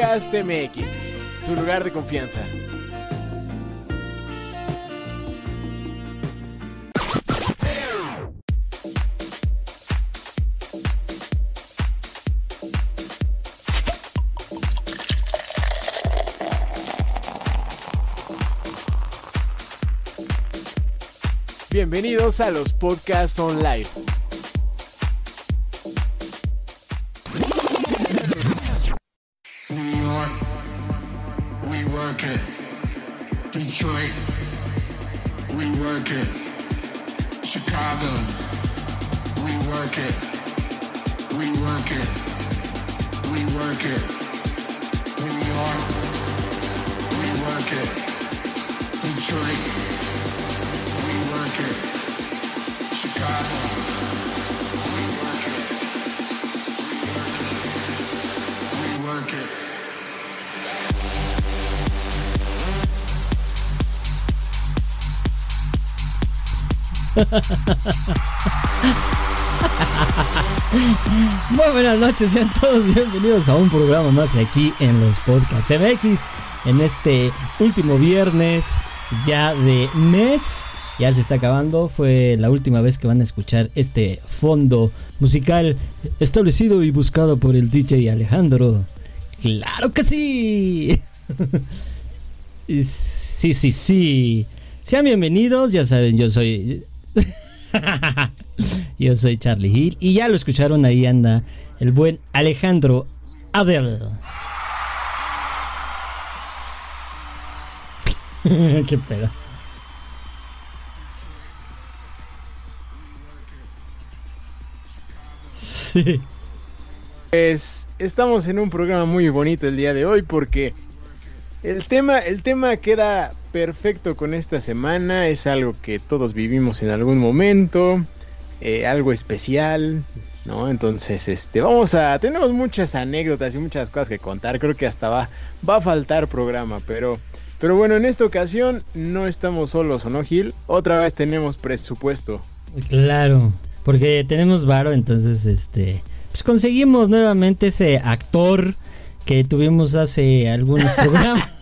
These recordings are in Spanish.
Podcast MX, tu lugar de confianza. Bienvenidos a los Podcasts Online. Muy buenas noches, sean todos bienvenidos a un programa más aquí en los podcasts MX. En este último viernes ya de mes, ya se está acabando. Fue la última vez que van a escuchar este fondo musical establecido y buscado por el DJ Alejandro. ¡Claro que sí! Sí, sí, sí. Sean bienvenidos, ya saben, yo soy. Yo soy Charlie Hill y ya lo escucharon, ahí anda el buen Alejandro Adel. Qué pedo. Sí. Pues estamos en un programa muy bonito el día de hoy porque el tema, el tema queda perfecto con esta semana. Es algo que todos vivimos en algún momento, eh, algo especial, ¿no? Entonces, este, vamos a, tenemos muchas anécdotas y muchas cosas que contar. Creo que hasta va, va a faltar programa, pero, pero bueno, en esta ocasión no estamos solos, ¿o no, Gil? Otra vez tenemos presupuesto. Claro, porque tenemos varo, entonces este pues conseguimos nuevamente ese actor que tuvimos hace algunos programas.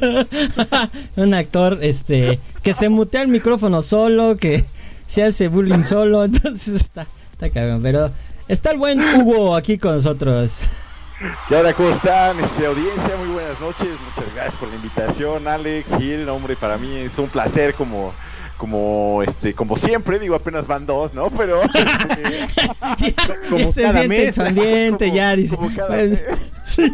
Un actor este que se mutea el micrófono solo, que se hace bullying solo, entonces está está cabrón, pero está el buen Hugo aquí con nosotros. Y ahora, ¿cómo están? Este, audiencia, muy buenas noches. Muchas gracias por la invitación, Alex, Gil. Hombre, para mí es un placer como, como, este, como siempre, digo, apenas van dos, ¿no? Pero, este, ya, Como ya se cada siente mes, ambiente, como- ya dice. como cada pues, mes. sí.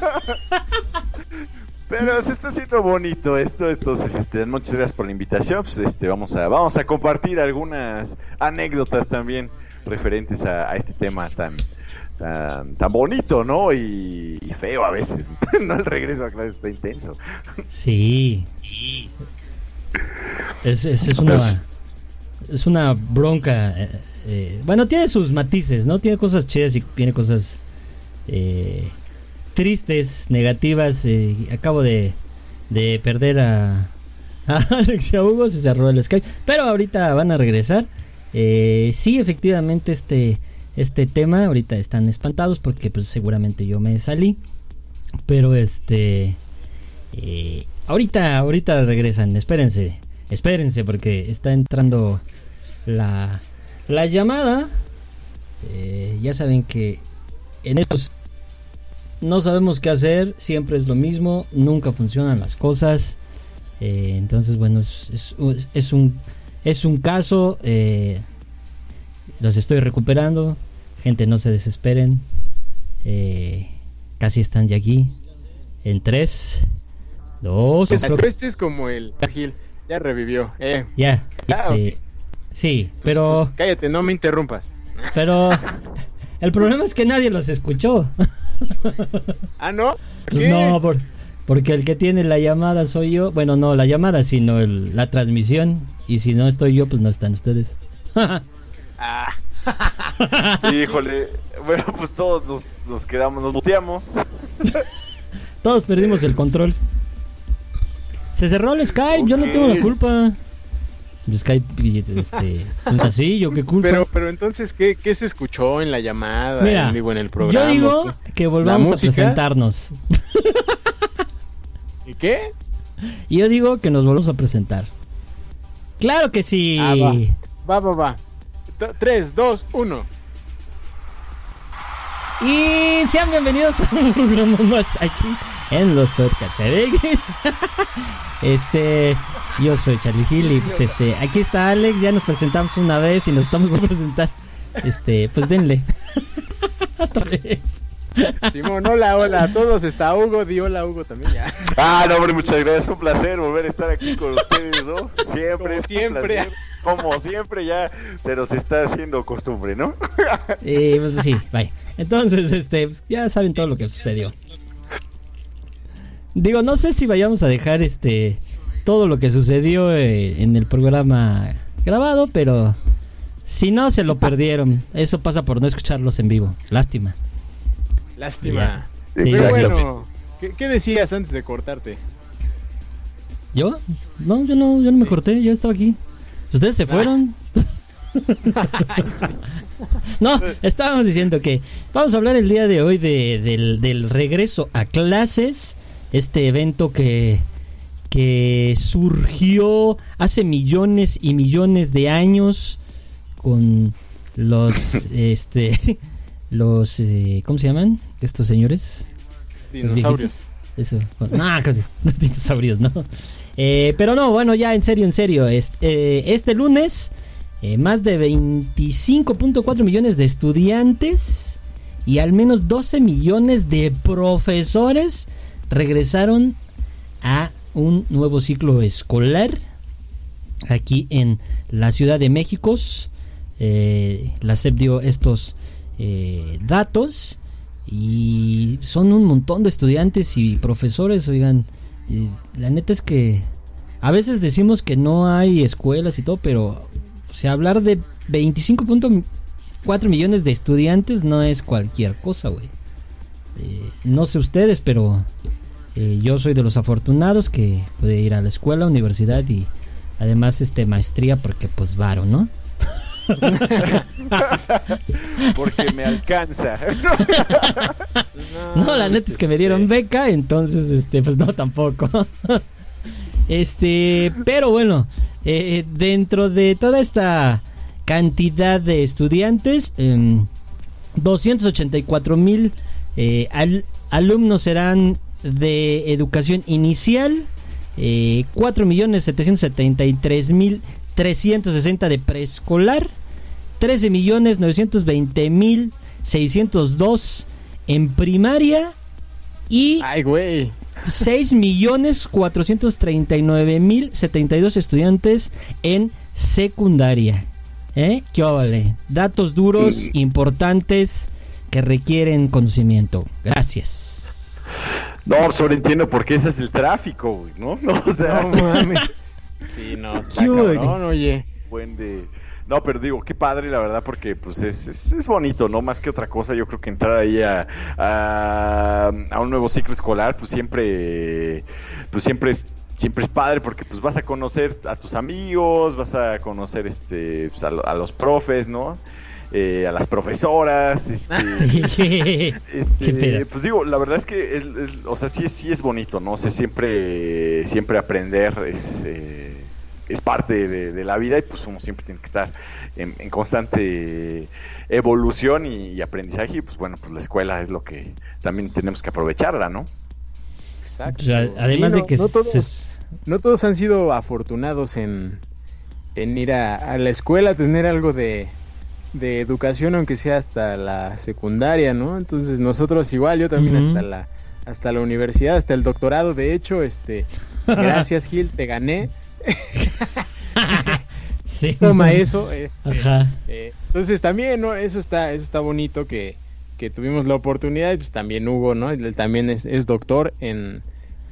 Pero se está haciendo bonito esto, entonces, este, muchas gracias por la invitación. Pues, este, vamos a, vamos a compartir algunas anécdotas también referentes a, a este tema tan, tan, tan bonito, ¿no? Y, y feo a veces. no el regreso a clase está intenso. Sí. Es, es, es una es una bronca. eh, eh, bueno, tiene sus matices, ¿no? Tiene cosas chidas y tiene cosas eh, tristes, negativas. eh, acabo de, de perder a, a Alex a Hugo, se cerró el Skype. Pero ahorita van a regresar. Eh, sí, efectivamente, este, este tema, ahorita están espantados porque pues seguramente yo me salí. Pero este... Eh, ahorita, ahorita regresan, espérense, espérense porque está entrando la, la llamada. Eh, ya saben que en estos no sabemos qué hacer, siempre es lo mismo, nunca funcionan las cosas. Eh, entonces, bueno, es, es- es un, es un caso, eh, los estoy recuperando, gente no se desesperen, eh, casi están ya aquí. En 3, 2, Este, este es como el Gil, ya revivió. Eh, ya. Ah, este, Sí, pero, pues, cállate, no me interrumpas. pero el problema es que nadie los escuchó. Ah, ¿no? Pues no, por- porque el que tiene la llamada soy yo. Bueno, no la llamada, sino el- la transmisión. Y si no estoy yo, pues no están ustedes. Ah, Híjole, bueno, pues todos nos, nos quedamos, nos muteamos. Todos perdimos el control. Se cerró el Skype, yo no tengo la Ok. Culpa. El Skype, este, pues así, yo qué culpa. pero, pero entonces, ¿qué, ¿qué se escuchó en la llamada? Mira, en, digo, en el programa. yo digo que volvamos a presentarnos. ¿Y qué? Yo digo que nos volvamos a presentar. Claro que sí. Ah, va. Va, va, va. 3, 2, 1. Y sean bienvenidos a un programa más aquí en los podcasts MX. este, yo soy Charlie Hill y pues este, aquí está Alex, ya nos presentamos una vez y nos estamos por presentar. Este, pues denle. Otra vez. Simón, hola, hola a todos. Está Hugo, di hola Hugo también ya. Ah, no, hombre, muchas gracias. Es un placer volver a estar aquí con ustedes, ¿no? Siempre, Como es un siempre. Como siempre, ya se nos está haciendo costumbre, ¿no? Y pues sí, bye. Entonces, este, pues, ya saben todo lo que sucedió. Digo, no sé si vayamos a dejar este todo lo que sucedió eh, en el programa grabado, pero si no se lo perdieron. Eso pasa por no escucharlos en vivo. Lástima. Lástima. Sí, Pero bueno, ¿qué, qué decías antes de cortarte? ¿Yo? No, yo no, yo no me corté, yo estaba aquí. ¿Ustedes se fueron? no, estábamos diciendo que vamos a hablar el día de hoy de- del, del regreso a clases, este evento que, que surgió hace millones y millones de años con los, este, los, eh, ¿cómo se llaman? Estos señores. Dinosaurios. Eso, no, casi, los dinosaurios, no. Eh, pero no, bueno, ya en serio, en serio. Este, eh, este lunes, eh, más de 25.4 millones de estudiantes y al menos 12 millones de profesores regresaron a un nuevo ciclo escolar aquí en la Ciudad de México. Eh, la SEP dio estos eh, datos y son un montón de estudiantes y profesores, oigan, la neta es que a veces decimos que no hay escuelas y todo, pero o hablar de 25.4 millones de estudiantes no es cualquier cosa, güey. Eh, no sé ustedes, pero eh, yo soy de los afortunados que puede ir a la escuela, universidad y además este maestría porque pues varo, ¿no? Porque me alcanza. No, la neta es que me dieron beca, entonces, este, pues no, tampoco. Este, pero bueno, eh, dentro de toda esta cantidad de estudiantes, em, 284 mil eh, al- alumnos serán de educación inicial, eh, 4 millones 773 mil 360 de preescolar, 13 millones 920 mil 602 en primaria y Ay, güey. 6 millones 439 mil 72 estudiantes en secundaria. ¿Eh? ¿Qué vale? Datos duros, importantes, que requieren conocimiento. Gracias. No, sobreentiendo porque ese es el tráfico, güey, ¿no? No, o sea, No mames. Sí, no, está ¿Qué hubo, cabrón, oye. buen de... No, pero digo, qué padre, la verdad, porque pues es, es, es bonito, ¿no? Más que otra cosa, yo creo que entrar ahí a, a, a un nuevo ciclo escolar, pues siempre, pues siempre es siempre es padre porque pues vas a conocer a tus amigos, vas a conocer este pues, a, lo- a los profes, ¿no? Eh, a las profesoras, este, ¿Qué este, pues digo, la verdad es que, es, es- o sea, sí, es- sí es bonito, ¿no? O sea, siempre, siempre aprender es, eh, es parte de, de la vida y pues uno siempre tiene que estar en, en constante evolución y, y aprendizaje y pues bueno, pues la escuela es lo que también tenemos que aprovecharla, ¿no? Exacto. O sea, además Sí, de que no todos, se- no todos han sido afortunados en, en ir a, a la escuela, tener algo de, de educación, aunque sea hasta la secundaria, ¿no? Entonces nosotros igual, yo también hasta la hasta la universidad, hasta el doctorado, de hecho, este, gracias Gil, te gané, sí. toma eso, este, Ajá. eh, entonces también, ¿no? Eso está, eso está bonito que, que tuvimos la oportunidad, y pues también Hugo, ¿no? Él también es, es doctor en,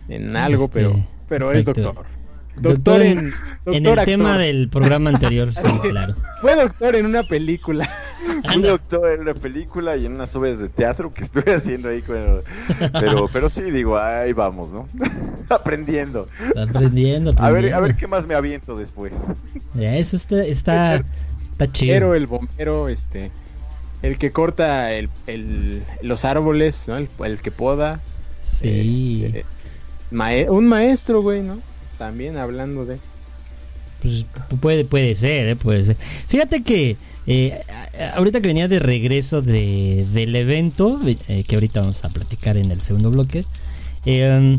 en algo, Este, pero, pero es doctor. Doctor Doctor en- el actor. tema del programa anterior, sí, claro. Fue doctor en una película. Un doctor en una película y en unas obras de teatro que estuve haciendo ahí con... Pero, pero sí, digo, ahí vamos, ¿no? Aprendiendo. Aprendiendo, A ver, a ver aprendiendo. qué más me aviento después. Ya, eso está, está, está Pero chido. el bombero, este, el que corta el, el- los árboles, ¿no? El, el que poda. Sí. este, mae- un maestro, güey, ¿no? También hablando de... Pues pu- puede, puede ser, ¿eh? puede ser. Fíjate que eh, ahorita que venía de regreso de, del evento, eh, que ahorita vamos a platicar en el segundo bloque, Eh,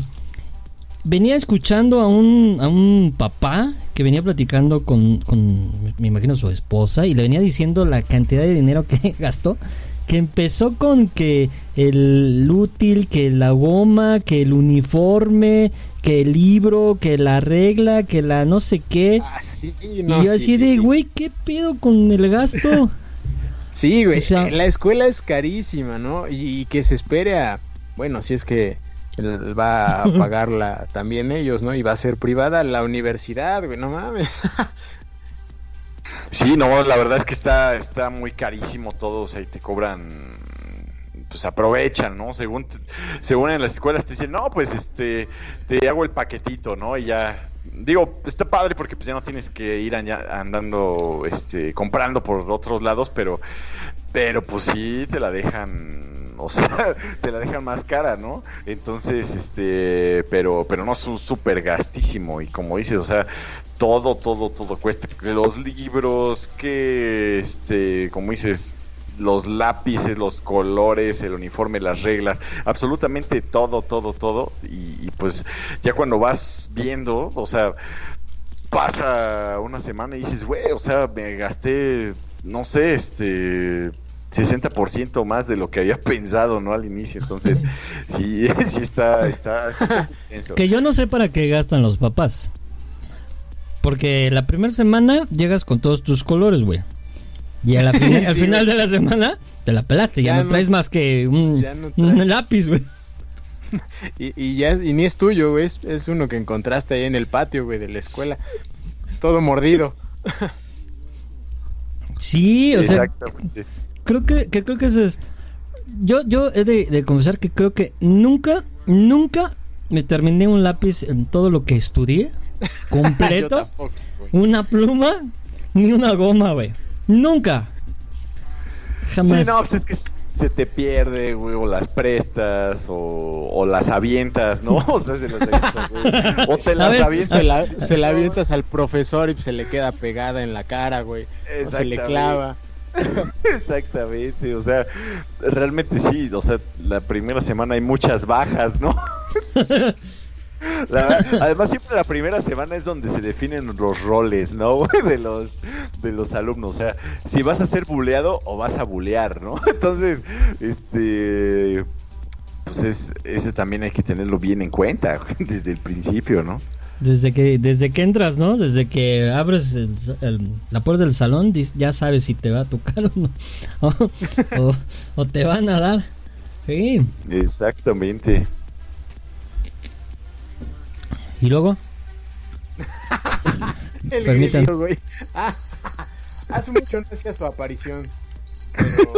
venía escuchando a un, a un papá que venía platicando con, con, me imagino, su esposa y le venía diciendo la cantidad de dinero que gastó. Que empezó con que el útil, que la goma, que el uniforme, que el libro, que la regla, que la no sé qué. Ah, sí, y no, yo sí, así sí, de, güey, ¿qué pedo con el gasto? Sí, güey, O sea- la escuela es carísima, ¿no? Y, y que se espere a, bueno, si es que va a pagarla también ellos, ¿no? Y va a ser privada la universidad, güey, no mames. Sí, no, la verdad es que está, está muy carísimo todo, o sea, y te cobran, pues aprovechan, ¿no? Según, según en las escuelas te dicen, no, pues este, te hago el paquetito, ¿no? Y ya, digo, está padre porque pues ya no tienes que ir andando, este, comprando por otros lados, pero, pero pues sí te la dejan, o sea, te la dejan más cara, ¿no? Entonces, este, pero, pero no es un súper gastísimo y como dices, o sea, todo, todo, todo cuesta. Los libros, que, este, como dices, los lápices, los colores, el uniforme, las reglas, absolutamente todo, todo, todo. Y, y pues ya cuando vas viendo, o sea, pasa una semana y dices, güey, o sea, me gasté, no sé, este... 60% más de lo que había pensado, ¿no? Al inicio. Entonces, sí, sí está, está, está. Que yo no sé para qué gastan los papás. Porque la primera semana llegas con todos tus colores, güey. Y a la fina- al final güey. de la semana te la pelaste. Ya, Ya no, no- traes más que un, no lápiz, güey. Y, y ya, y ni es tuyo, güey, es, es uno que encontraste ahí en el patio, güey, de la escuela. Todo mordido. Sí, o sea, Exactamente. Creo que, que creo que eso es. Yo, yo he de, de confesar que creo que nunca, nunca me terminé un lápiz en todo lo que estudié. Completo. tampoco, una pluma, ni una goma, güey. Nunca. Jamás. Sí, no, pues es que se te pierde, güey, o las prestas, o, o las avientas, ¿no? O sea, se las avientas, güey. O te las ver, avientas. Se la, se la avientas al profesor y se le queda pegada en la cara, güey. O se le clava. Exactamente, o sea, realmente sí, o sea, la primera semana hay muchas bajas, ¿no? Además siempre la primera semana es donde se definen los roles, ¿no? De los de los alumnos, o sea, si vas a ser buleado o vas a bulear, ¿no? Entonces, este pues es ese también hay que tenerlo bien en cuenta desde el principio, ¿no? Desde que, desde que entras, ¿no? Desde que abres el- el- la puerta del salón, ya sabes si te va a tocar o no. O, o- o te van a dar. Sí. Exactamente. Y luego, El Permítanme. grillo, güey. Ah, hace mucho no hacía su aparición. Pero,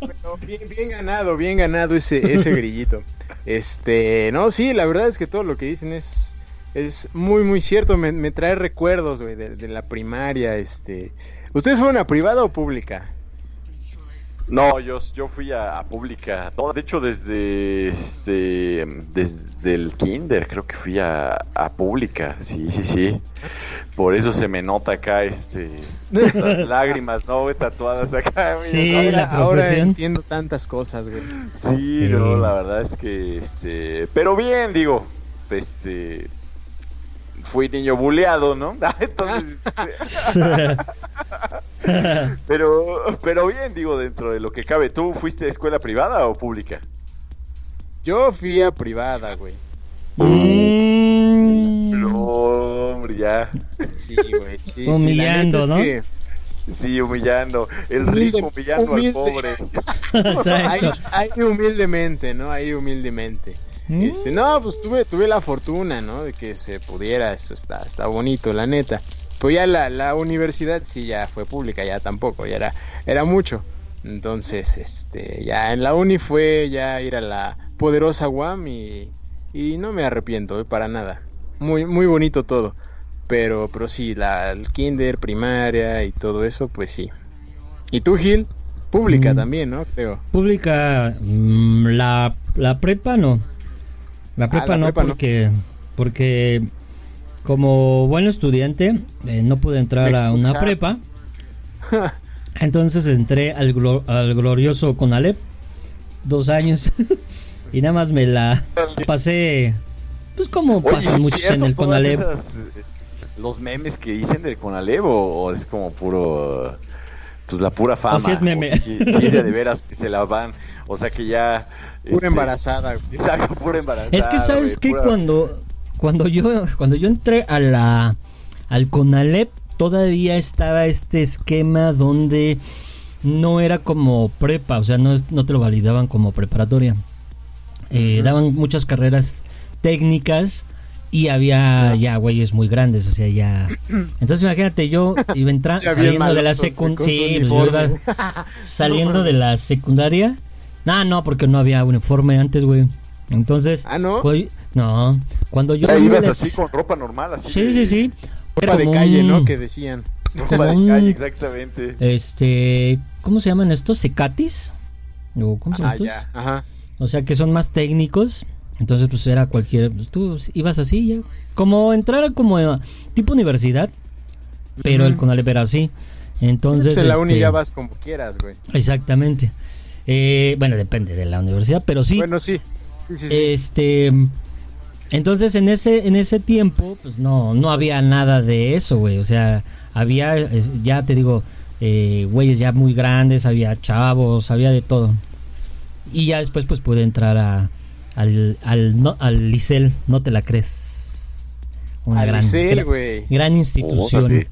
pero bien, bien ganado, bien ganado ese, ese grillito. Este, no, sí, la verdad es que todo lo que dicen es, es muy, muy cierto. Me, me trae recuerdos, güey, de, de la primaria. Este, ¿ustedes fueron a privada o pública? No, yo, yo fui a, a pública. No, de hecho, desde este desde el kinder creo que fui a, a pública. Sí, sí, sí. Por eso se me nota acá este estas lágrimas, ¿no? güey? Tatuadas acá. Sí, la ahora profesión. entiendo tantas cosas, güey. Sí, Sí. no, la verdad es que este, pero bien, digo, este fui niño buleado, ¿no? Entonces, este, pero pero bien, digo, dentro de lo que cabe. ¿Tú fuiste a escuela privada o pública? Yo fui a privada, güey. Mm, No, hombre, ya. Sí, güey. sí, sí, la Humillando, ¿no? es que- Sí, humillando. El Humilde- rico humillando humilde. al pobre. Ahí humildemente, ¿no? Ahí humildemente. Mm. Este, no, pues tuve, tuve la fortuna, ¿no? De que se pudiera, eso está, está bonito, la neta. Pues ya la, la universidad sí ya fue pública, ya tampoco, ya era, era mucho. Entonces, este, ya en la uni fue ya ir a la poderosa UAM y, y no me arrepiento, eh, para nada. Muy, muy bonito todo. Pero, pero sí, la el kinder, primaria y todo eso, pues sí. ¿Y tú, Gil? Pública Mm. también, ¿no? Creo. Pública, mm, la, la prepa no. La prepa Ah, la no, prepa no. porque, porque como buen estudiante eh, no pude entrar a una prepa. Entonces entré al, al glorioso Conalep, dos años. y nada más me la pasé, pues como Oye, pasan ¿sí es muchos en el Conalep. esas, eh, los memes que dicen del Conalep o, o es como puro pues la pura fama O si es meme. o si, si es de, de veras que se la van o sea que ya Pura este, embarazada. exacto pura embarazada Es que sabes güey, que pura- cuando cuando yo cuando yo entré a la al Conalep todavía estaba este esquema donde no era como prepa, o sea, no, es- no te lo validaban como preparatoria. Eh, Daban muchas carreras técnicas y había ya güeyes muy grandes, o sea, ya. Entonces imagínate, yo iba entrando bien saliendo de la secundaria, sí, pues saliendo de la secundaria. No, no, porque no había uniforme antes, güey. Entonces, Ah, ¿no? pues, no, cuando yo o sea, ibas la- así con ropa normal así Sí, de- sí, sí. Ropa de como calle, un- ¿no? Que decían. ropa de un- calle exactamente Este, ¿cómo se llaman estos? ¿Secatis? ¿O cómo se llaman Ah, estos? ya. Ajá. O sea, que son más técnicos. Entonces, pues era cualquier. pues, tú ibas así, ya. Como entrar a como a tipo universidad. Pero el. Conalep era así. Entonces. Pues en la uni este, ya vas como quieras, güey. Exactamente. Eh, bueno, depende de la universidad, pero sí. Bueno, sí. Sí, sí, sí. Este. Entonces en ese en ese tiempo pues no no había nada de eso, güey. O sea, había ya te digo eh, güeyes ya muy grandes, había chavos, había de todo. Y ya después pues pude entrar a al al no, al Licel, no te la crees. Una Al gran Licel, gran- güey. gran institución.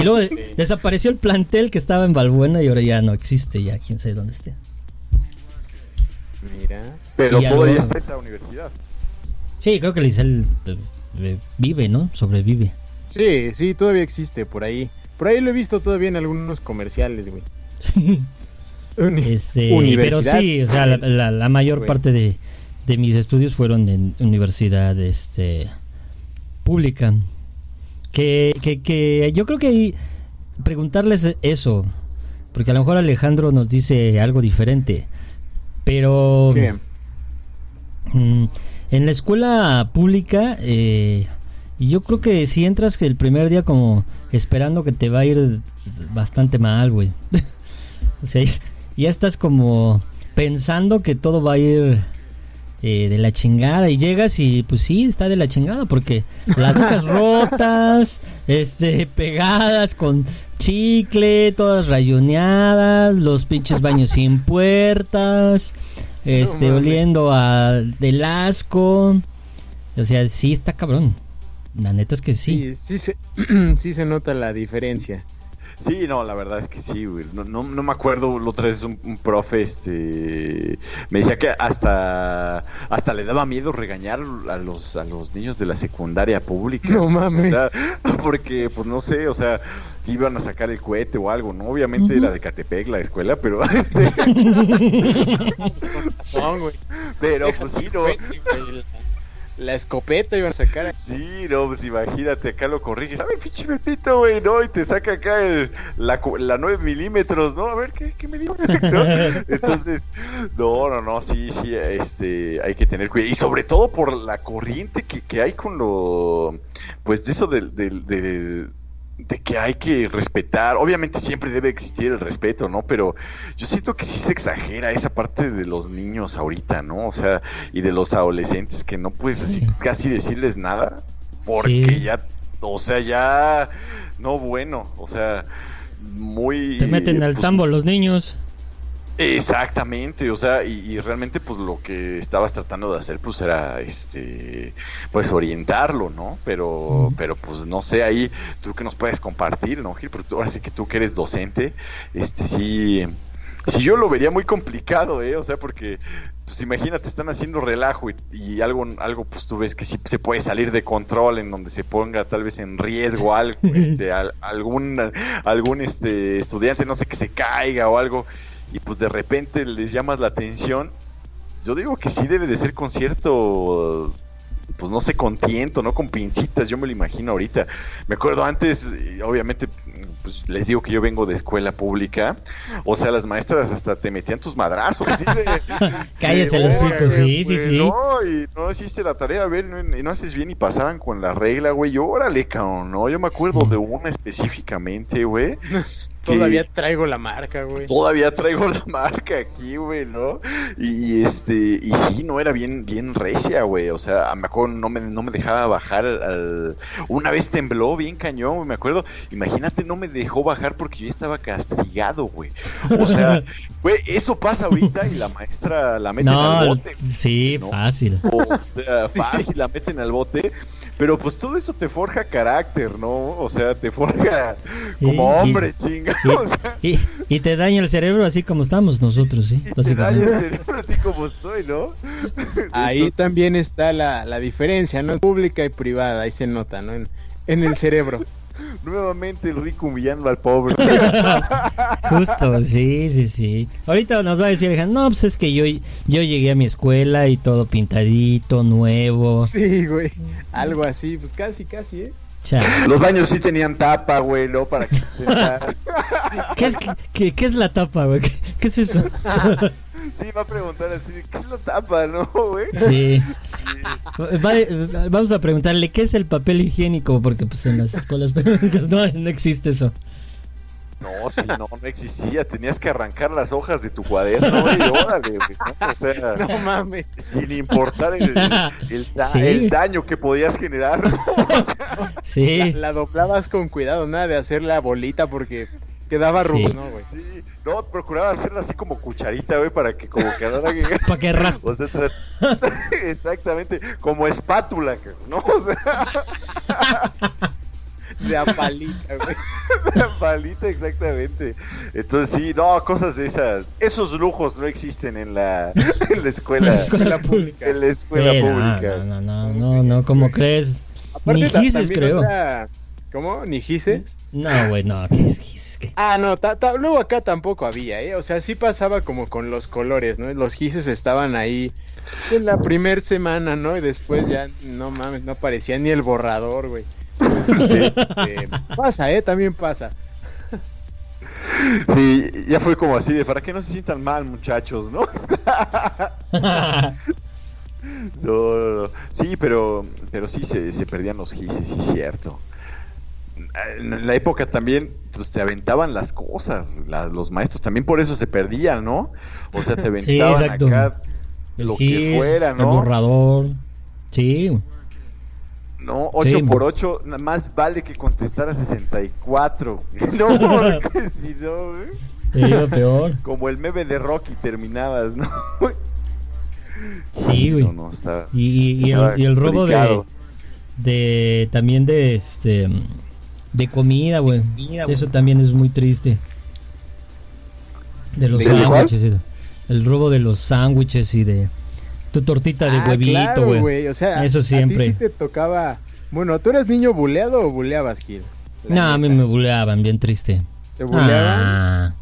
Y luego de- desapareció el plantel que estaba en Balbuena y ahora ya no existe, ya quién sabe dónde esté. Mira. pero Y todavía algo- está esa universidad Sí, creo que el Licel eh, eh, vive, ¿no? Sobrevive. Sí, sí, todavía existe por ahí. Por ahí lo he visto todavía en algunos comerciales, güey. Uni- Este, pero Universidad. sí, o sea, la, la- la mayor parte de, de mis estudios fueron en universidad este, pública. Que, que, que yo creo que preguntarles eso, porque a lo mejor Alejandro nos dice algo diferente, pero ¿Qué? mm, en la escuela pública, eh, yo creo que si entras el primer día como esperando que te va a ir bastante mal, güey. o sea, ya estás como pensando que todo va a ir eh, de la chingada y llegas y pues sí, está de la chingada porque las bocas rotas, este, pegadas con chicle, todas rayoneadas, los pinches baños sin puertas, este, oliendo a del asco. O sea, sí está cabrón. La neta es que sí. Sí, sí se, sí se nota la diferencia. Sí, no, la verdad es que sí, güey. No, no, no me acuerdo, la otra vez un, un profe, este, me decía que hasta, hasta le daba miedo regañar a los, a los niños de la secundaria pública. No mames. O sea, porque, pues no sé, o sea, iban a sacar el cohete o algo, ¿no? Obviamente era de Catepec la escuela, pero, este, pero pues sí, no. La, escopeta iban a sacar. Sí, no, pues imagínate, acá lo corriges. A ver, pinche Pepito, güey, ¿no? Y te saca acá el, la, la 9 milímetros, ¿no? A ver, ¿qué, qué me dijo? ¿No? Entonces, no, no, no, sí, sí, este, hay que tener cuidado. Y sobre todo por la corriente que, que hay con lo, pues de eso del, del, del- de que hay que respetar. Obviamente siempre debe existir el respeto, ¿no? Pero yo siento que sí se exagera esa parte de los niños ahorita, ¿no? O sea, y de los adolescentes que no puedes así Sí. casi decirles nada porque Sí. ya, o sea, ya, no bueno, o sea, muy... Te meten al pues, tambo los niños. Exactamente, o sea, y, y realmente pues lo que estabas tratando de hacer pues era este pues orientarlo, ¿no? Pero pero pues no sé ahí tú que nos puedes compartir, ¿no? Gil? Porque tú- ahora sí que tú que eres docente, este sí sí yo lo vería muy complicado, ¿eh? O sea, porque pues imagínate, están haciendo relajo y, y algo algo pues tú ves que sí se puede salir de control en donde se ponga tal vez en riesgo algo, este al- algún algún este estudiante no sé que se caiga o algo y pues de repente les llamas la atención, yo digo que sí debe de ser con cierto, pues no sé, con tiento, no con pincitas, yo me lo imagino ahorita. Me acuerdo antes, y obviamente, pues les digo que yo vengo de escuela pública, o sea, las maestras hasta te metían tus madrazos. de- Cállese hocico, "Órale, sí, sí, güey", sí. ¿no? y no hiciste la tarea, a ver, no- y no haces bien y pasaban con la regla, güey. Yo, órale, cabrón, no, yo me acuerdo de una específicamente, güey. Todavía traigo la marca, güey. Todavía traigo la marca aquí, güey, ¿no? Y, este, y sí, no era bien, bien recia, güey. O sea, me acuerdo, no me, no me dejaba bajar al, al- Una vez tembló bien cañón, güey, me acuerdo. Imagínate, no me dejó bajar porque yo estaba castigado, güey. O sea, güey, eso pasa ahorita y la maestra la meten al No, bote. sí, ¿no? fácil. O sea, fácil la meten al bote. Pero pues todo eso te forja carácter, ¿no? O sea, te forja como Y- y- hombre, chinga. Y, O sea, y- y te daña el cerebro así como estamos nosotros, ¿sí? y te daña el Básicamente. cerebro así como estoy, ¿no? Ahí Entonces, también está la, la diferencia, ¿no? Pública y privada, ahí se nota, ¿no? En, en el cerebro. Nuevamente el rico humillando al pobre. Justo, sí, sí, sí. Ahorita nos va a decir, no, pues es que yo, yo llegué a mi escuela y todo pintadito, nuevo. Sí, güey. Algo así, pues casi, casi, ¿eh? Chale. Los baños sí tenían tapa, güey, ¿no? Para que se. ¿Qué es, qué, qué es la tapa, güey? ¿Qué, qué es eso? Sí, va a preguntar así, ¿qué es la tapa, no, güey? Sí. Va- vamos a preguntarle, ¿qué es el papel higiénico? Porque pues en las escuelas públicas no, no existe eso. No, sí, no, no existía. Tenías que arrancar las hojas de tu cuaderno, güey, y órale, güey, ¿no? O sea, No mames. sin importar el, el, da- Sí. el daño que podías generar, ¿no? O sea, La, Sí. la doblabas con cuidado, nada de hacer la bolita porque quedaba Sí. rubro, ¿no, güey? sí, no, procuraba hacerla así como cucharita, güey, para que como quedara... Para que raspe. O sea, tra- exactamente, como espátula, ¿no? O sea, De a palita, güey. la palita, exactamente. Entonces, sí, no, cosas de esas. Esos lujos no existen en la, en la escuela. En la escuela pública. En la escuela Sí, no, pública. no, no, no, no, ¿cómo crees? Ni ta- gises, creo. otra- ¿Cómo? ¿Ni gises? No, güey, no, ¿qué es gises? Ah, no, ta- ta- luego acá tampoco había, ¿eh? O sea, sí pasaba como con los colores, ¿no? Los gises estaban ahí pues, en la primer semana, ¿no? Y después ya, no mames, no aparecía ni el borrador, güey. Sí. Eh, pasa, ¿eh? También pasa. Sí, ya fue como así de para que no se sientan mal, muchachos, ¿no? No, no, no. Sí, pero, pero sí se, se perdían los gises, sí, cierto. En la época también pues, te aventaban las cosas, la- los maestros también por eso se perdían, ¿no? O sea, te aventaban exacto. acá El lo que fuera, el ¿no? borrador. Sí. No, 8 Sí. por 8, nada más vale que contestara 64. No, porque si no, güey, te digo peor. como el meme de Rocky terminabas, ¿no? Sí, güey. No, no, Y, y- y el, y el robo de, de también de este de comida, güey. Eso también es muy triste. De los sándwiches. El robo de los sándwiches y de tu tortita de Ah, huevito, claro, güey. O sea, Eso a siempre. ti sí te tocaba... Bueno, ¿tú eras niño buleado o buleabas, Gil? No, a mí me buleaban, bien triste. ¿Te buleaban? Ah.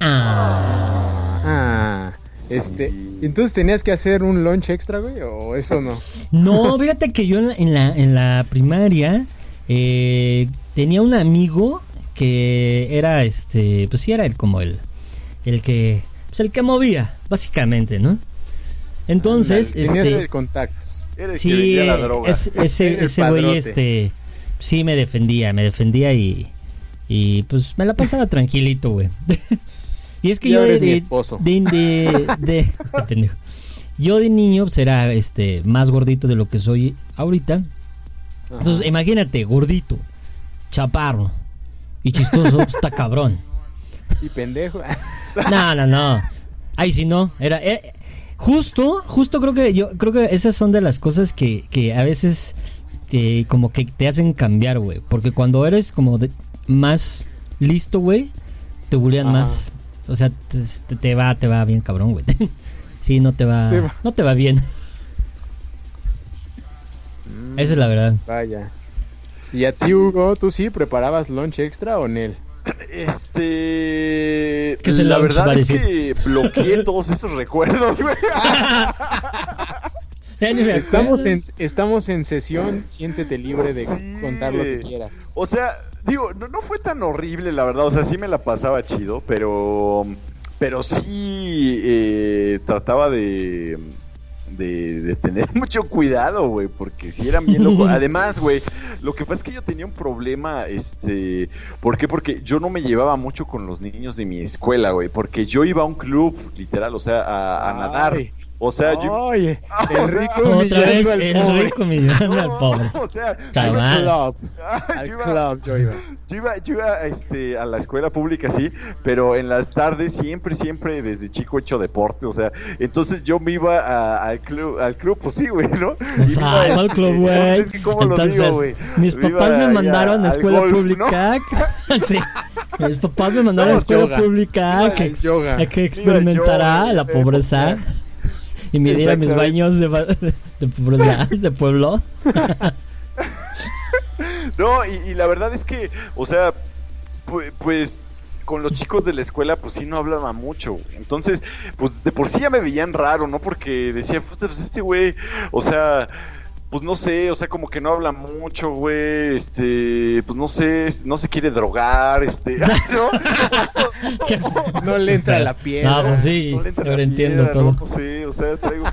Ah. Ah, este, Sí. entonces tenías que hacer un lunch extra, güey, o eso no. No, fíjate que yo en la, en la, en la primaria eh, tenía un amigo que era este, pues sí era el como el, el que, pues el que movía, básicamente, ¿no? Entonces, tenías este, contactos. Era el que sí, vendía la droga. es- ese, el ese güey, este, sí me defendía, me defendía y, y pues me la pasaba tranquilito, güey. y es que yo de, este pendejo. Yo de niño pues, era este más gordito de lo que soy ahorita. Ajá. Entonces, imagínate, gordito, chaparro y chistoso, está cabrón. Y pendejo. No, no, no. Ahí sí no, era, eh, justo, justo creo que yo creo que esas son de las cosas que, que a veces que como que te hacen cambiar, güey, porque cuando eres como de- más listo, güey, te bullean Ajá. más. O sea, te, te- te va te va bien cabrón, güey. sí, no te va, Te va. no te va bien. Esa es la verdad. Vaya. ¿Y a ti, Hugo, tú sí preparabas lunch extra o Nel? Este. ¿Qué es el la lunch, verdad es que bloqueé todos esos recuerdos, güey. Estamos en, estamos en sesión, siéntete libre de Sí. contar lo que quieras. O sea, digo, no, no fue tan horrible, la verdad. O sea, sí me la pasaba chido, pero. Pero sí eh, trataba de. De, de tener mucho cuidado, güey, porque si eran bien locos. Además, güey, lo que pasa es que yo tenía un problema, este, ¿por qué? Porque yo no me llevaba mucho con los niños de mi escuela, güey, porque yo iba a un club, literal, o sea, a, a nadar. Ay. O sea, yo... Oye, Ah, el o sea, rico Otra vez al el pobre. rico millonando al pobre. O sea, Chaval. Al club, yo al iba- club yo iba. Yo iba, yo iba este, a la escuela pública, sí, pero en las tardes siempre, siempre desde chico he hecho deporte, o sea, entonces yo me iba a- al club, al club, pues sí, güey, ¿no? Salgo al club, güey. Es que cómo lo Entonces, digo, güey. mis papás me mandaron a al escuela golf, ¿no? pública. sí. Mis papás me mandaron a Vamos, escuela yoga. pública que, yoga. a que experimentará yoga, la güey, pobreza y me diera mis baños de, de de pueblo. No, y, y la verdad es que, o sea, pu- pues con los chicos de la escuela, pues sí no hablaba mucho. Entonces, pues de por sí ya me veían raro, ¿no? Porque decía, pues este güey, o sea, pues no sé, o sea, como que no habla mucho, güey, este, pues no sé, no se quiere drogar, este, ¿no? No le entra la piel. No, pues sí, No le entra ahora la entiendo piedra, todo. No, no sé, o sea, traigo...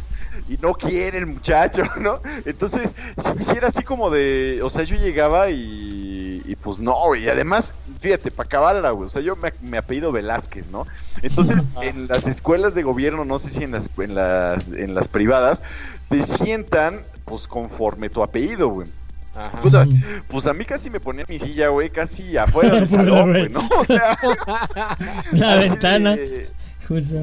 Y no quiere el muchacho, ¿no? Entonces, sí, sí era así como de... O sea, yo llegaba y... Y pues no, güey. Y además, fíjate, para acabarla, güey. O sea, yo me, me apellido Velázquez, ¿no? Entonces, en las escuelas de gobierno, no sé si en las, en las, en las privadas, te sientan, pues, conforme tu apellido, güey. Ajá. Pues a, pues a mí casi me ponía mi silla, güey, casi afuera del salón, güey. ¿no? O sea... La ventana. de- Justo.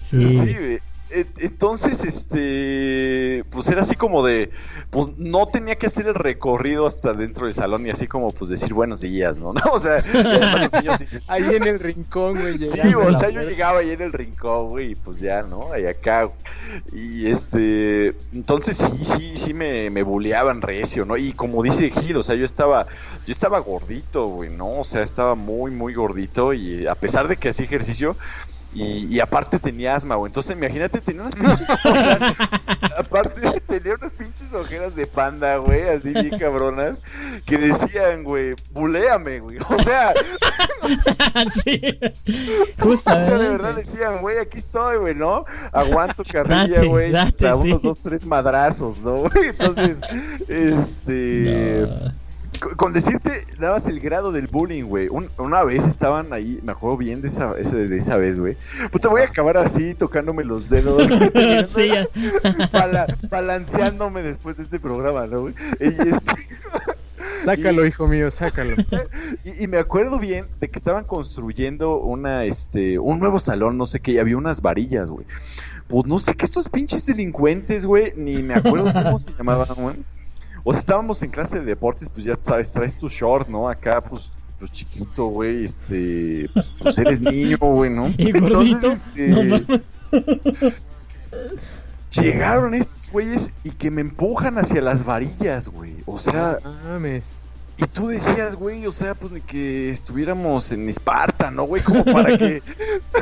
Sí, Sí. E- Entonces, este, pues era así como de, pues no tenía que hacer el recorrido hasta dentro del salón y así como, pues decir buenos días, ¿no? ¿No? O sea, Ahí en el rincón, güey. Sí, o sea, yo llegaba ahí en el rincón, güey, y pues ya, ¿no? Ahí acá. Y este, entonces sí, sí, sí me, me buleaban recio, ¿no? Y como dice Gil, o sea, yo estaba, yo estaba gordito, güey, ¿no? O sea, estaba muy, muy gordito y a pesar de que hacía ejercicio, y, y aparte tenía asma, güey. Entonces, imagínate, tenía unas pinches ojeras. aparte, tenía unas pinches ojeras de panda, güey, así bien cabronas, que decían, güey, buléame, güey. O sea, sí. o sea, de verdad decían, güey, aquí estoy, güey, ¿no? Aguanto carrilla, güey. date, sí. unos dos, tres madrazos, ¿no? güey? Entonces, este... No. Con, decirte, dabas el grado del bullying, güey. Un- una vez estaban ahí, me acuerdo bien de esa, de esa vez, güey. Puta, voy a acabar así, tocándome los dedos. Sí. Bala- balanceándome después de este programa, ¿no, güey? Y, este, Sácalo, hijo mío, sácalo. y, y me acuerdo bien de que estaban construyendo una, este, un nuevo salón, no sé qué, y había unas varillas, güey. Pues no sé qué estos pinches delincuentes, güey, ni me acuerdo cómo se llamaban, güey. O sea, estábamos en clase de deportes, pues ya sabes, traes tu short, ¿no? Acá, pues, pues chiquito, güey, este, pues, pues eres niño, güey, ¿no? Y gordito. este, No llegaron estos güeyes y que me empujan hacia las varillas, güey. O sea, No mames. y tú decías, güey, o sea, pues ni que estuviéramos en Esparta, ¿no, güey? Como para que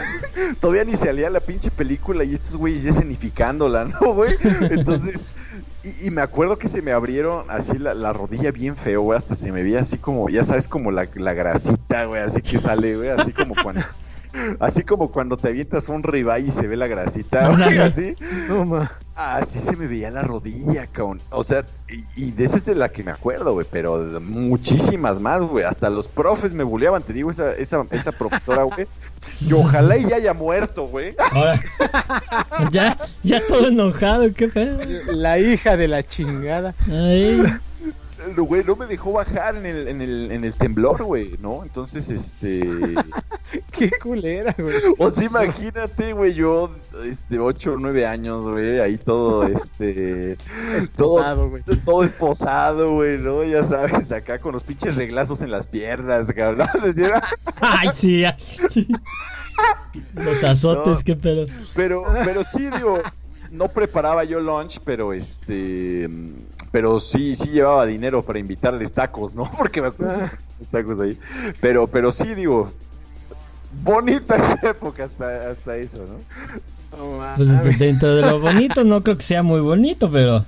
todavía ni salía la pinche película y estos güeyes ya escenificándola, ¿no, güey? Entonces, y, y me acuerdo que se me abrieron así la, la rodilla bien feo, güey, hasta se me veía así como, ya sabes, como la, la grasita, güey, así que sale, güey, así como cuando... Así como cuando te avientas un ribeye y se ve la grasita, así. No ma. Así se me veía la rodilla, cabrón. O sea, y, y de esa es de la que me acuerdo, güey, pero muchísimas más, güey. Hasta los profes me buleaban, te digo, esa, esa, esa profesora, güey. Y ojalá y ya haya muerto, güey. Ya, ya todo enojado, qué pedo. La hija de la chingada. Ay, Güey, no me dejó bajar en el, en el, en el temblor, güey, ¿no? Entonces, este... Qué culera, güey. O sea, imagínate, güey, yo, este, 8 o 9 años, güey, ahí todo, este... Esposado, güey. Todo esposado, güey, ¿no? Ya sabes, acá con los pinches reglazos en las piernas, cabrón. Ay, sí. Los azotes, No. qué pedo. Pero, pero sí, digo, no preparaba yo lunch, pero este, pero sí, sí llevaba dinero para invitarles tacos, ¿no? Porque me acuerdo Ah. los tacos ahí. Pero, pero sí, digo, bonita esa época hasta, hasta eso, ¿no? No Pues dentro de lo bonito, no creo que sea muy bonito, pero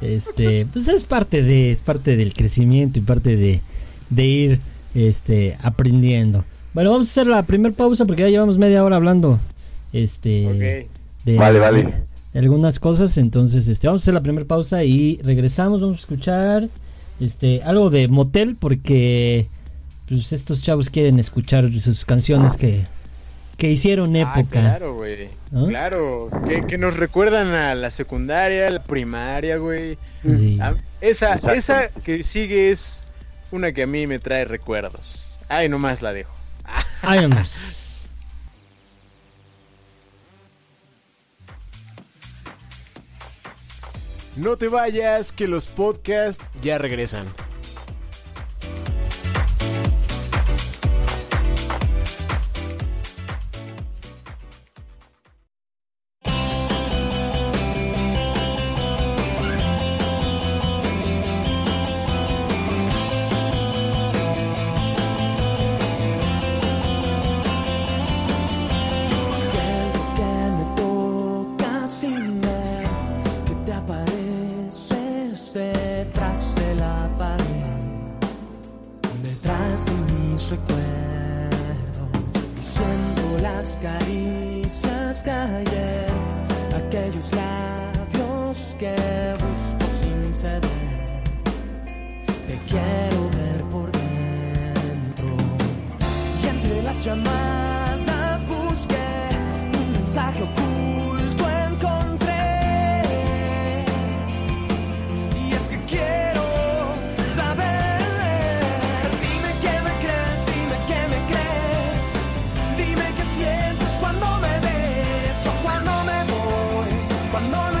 este, pues es parte de, es parte del crecimiento y parte de, de ir este aprendiendo. Bueno, vamos a hacer la primera pausa porque ya llevamos media hora hablando. Este Ok. de, Vale, vale algunas cosas. Entonces, este, vamos a hacer la primera pausa y regresamos. Vamos a escuchar este, algo de motel porque pues, estos chavos quieren escuchar sus canciones que, que hicieron ah, época. Claro, güey. Claro, que, que, nos recuerdan a la secundaria, la primaria, güey. Ah, esa, esa que sigue es una que a mí me trae recuerdos. Ahí nomás la dejo. Ahí nomás. No te vayas, que los podcasts ya regresan. abandono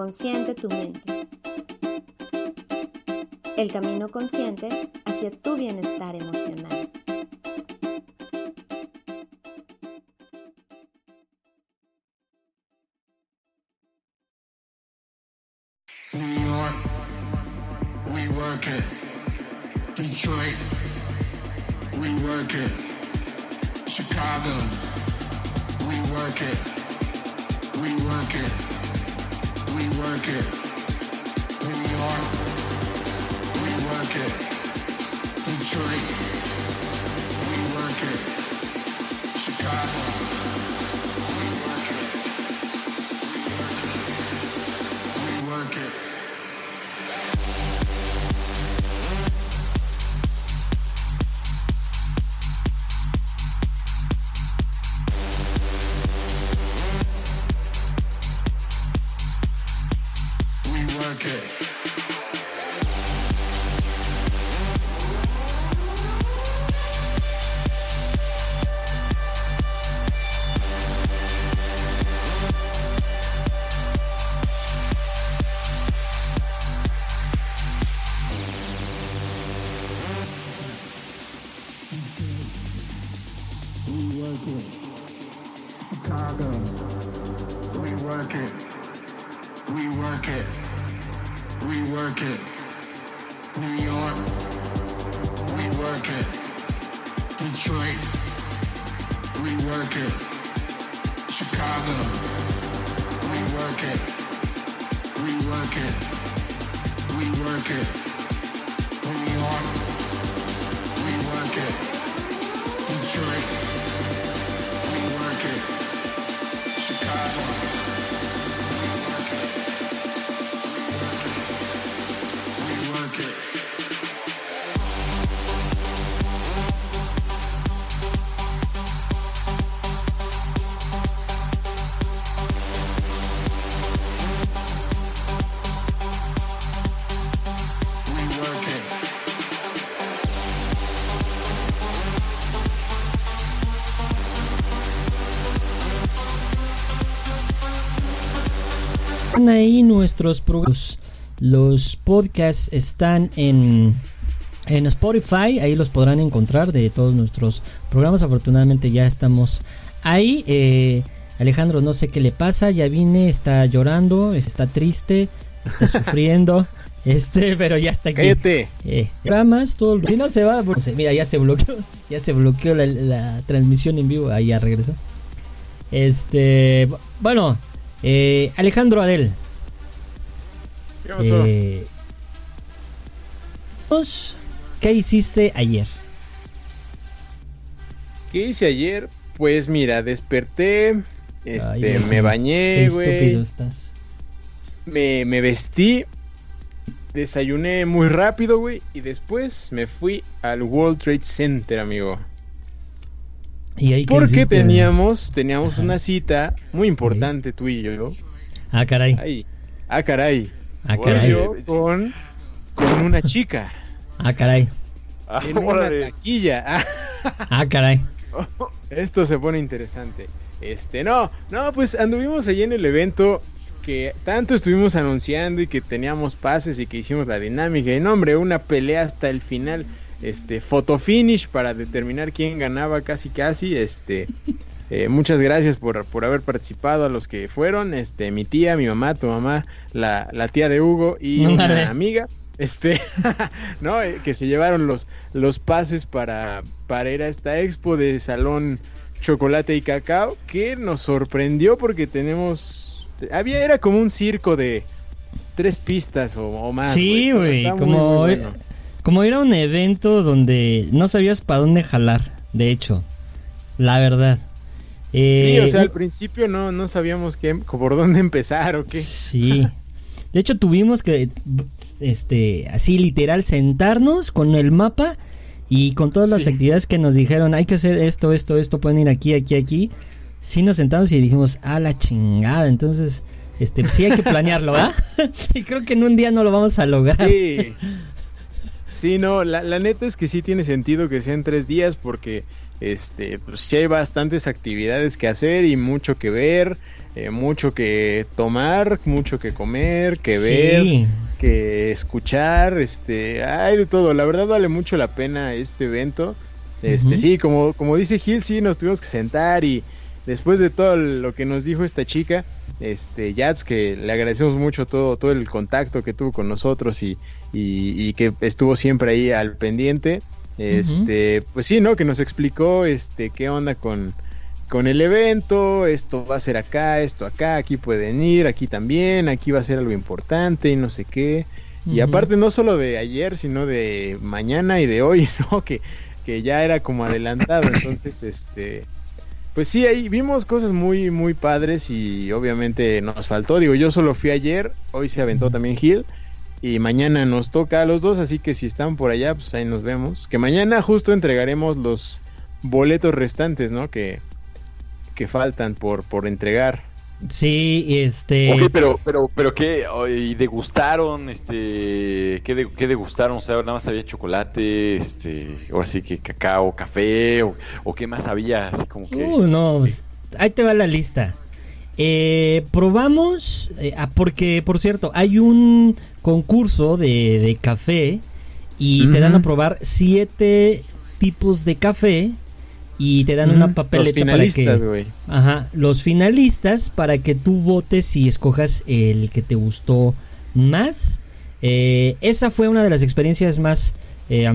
Consciente tu mente. El camino consciente hacia tu bienestar emocional. Detroit, we work it. Chicago, Están ahí nuestros programas. Los podcasts están en, en Spotify, ahí los podrán encontrar de todos nuestros programas. Afortunadamente ya estamos ahí. Eh, Alejandro, no sé qué le pasa, ya vine, está llorando, está triste, está sufriendo. Este, pero ya está aquí. Cállate. Eh, programas, todo lo- Si no se va, pues, mira, ya se bloqueó, ya se bloqueó la, la transmisión en vivo, ahí ya regresó. Este, bu- bueno, eh, Alejandro Adel, ¿Qué pasó? eh, ¿qué hiciste ayer? ¿Qué hice ayer? Pues mira, desperté, este, me bañé, güey. me, me vestí, desayuné muy rápido, güey, y después me fui al World Trade Center, amigo. ¿Y ahí qué Porque hiciste? teníamos, teníamos Ajá. una cita muy importante, tú y yo. Ah, caray. Ahí. Ah, caray. Ah, Tú y caray. yo con, con una chica. Ah, caray. Ah, En una taquilla. Ah, Ah, caray. Esto se pone interesante. Este, no, no, pues anduvimos allí en el evento que tanto estuvimos anunciando y que teníamos pases y que hicimos la dinámica. Y no, hombre, una pelea hasta el final. Este, photo finish para determinar quién ganaba casi casi. Este, eh, muchas gracias por, por haber participado a los que fueron. Este, mi tía, mi mamá, tu mamá, la, la tía de Hugo y una amiga. Este, no, Eh, que se llevaron los, los pases para, para ir a esta expo de salón chocolate y cacao que nos sorprendió porque tenemos había era como un circo de tres pistas o, o más Sí, güey, muy, como, muy bueno. Como ir a un evento donde no sabías para dónde jalar, de hecho, la verdad. Eh, sí o sea al principio no no sabíamos qué por dónde empezar o qué Sí. De hecho, tuvimos que, este, así literal, sentarnos con el mapa y con todas las Sí. actividades que nos dijeron, hay que hacer esto, esto, esto, pueden ir aquí, aquí, aquí. Sí nos sentamos y dijimos, a la chingada, entonces, este, sí hay que planearlo, ¿ah? y creo que en un día no lo vamos a lograr. Sí. Sí, no, la, la neta es que sí tiene sentido que sean tres días porque este, pues sí hay bastantes actividades que hacer y mucho que ver, eh, mucho que tomar, mucho que comer, que ver, Sí. que escuchar, este, hay de todo. La verdad vale mucho la pena este evento. Este, sí, como, como dice Gil, sí, nos tuvimos que sentar y después de todo lo que nos dijo esta chica, este, Yats, que le agradecemos mucho todo, todo el contacto que tuvo con nosotros y, y, y que estuvo siempre ahí al pendiente. Este, pues sí, ¿no? Que nos explicó este qué onda con, con el evento, esto va a ser acá, esto acá, aquí pueden ir, aquí también, aquí va a ser algo importante y no sé qué. Y aparte no solo de ayer, sino de mañana y de hoy, ¿no? Que, que ya era como adelantado. Entonces, este, pues sí, ahí vimos cosas muy, muy padres y obviamente nos faltó. Digo, yo solo fui ayer, hoy se aventó también Gil. Y mañana nos toca a los dos, así que si están por allá, pues ahí nos vemos. Que mañana justo entregaremos los boletos restantes, ¿no? Que, que faltan por, por entregar. Sí, y este. Ok, pero, pero, pero qué, y degustaron, este, ¿qué, de- qué degustaron? O sea, nada más había chocolate, este, o así que cacao, café, o, o qué más había, así como que. Uh, no, pues, ahí te va la lista. Eh, probamos, eh, ah, porque por cierto, hay un concurso de, de café y te dan a probar siete tipos de café y te dan una papeleta para que... Ajá, los finalistas para que tú votes y escojas el que te gustó más. Eh, esa fue una de las experiencias más eh,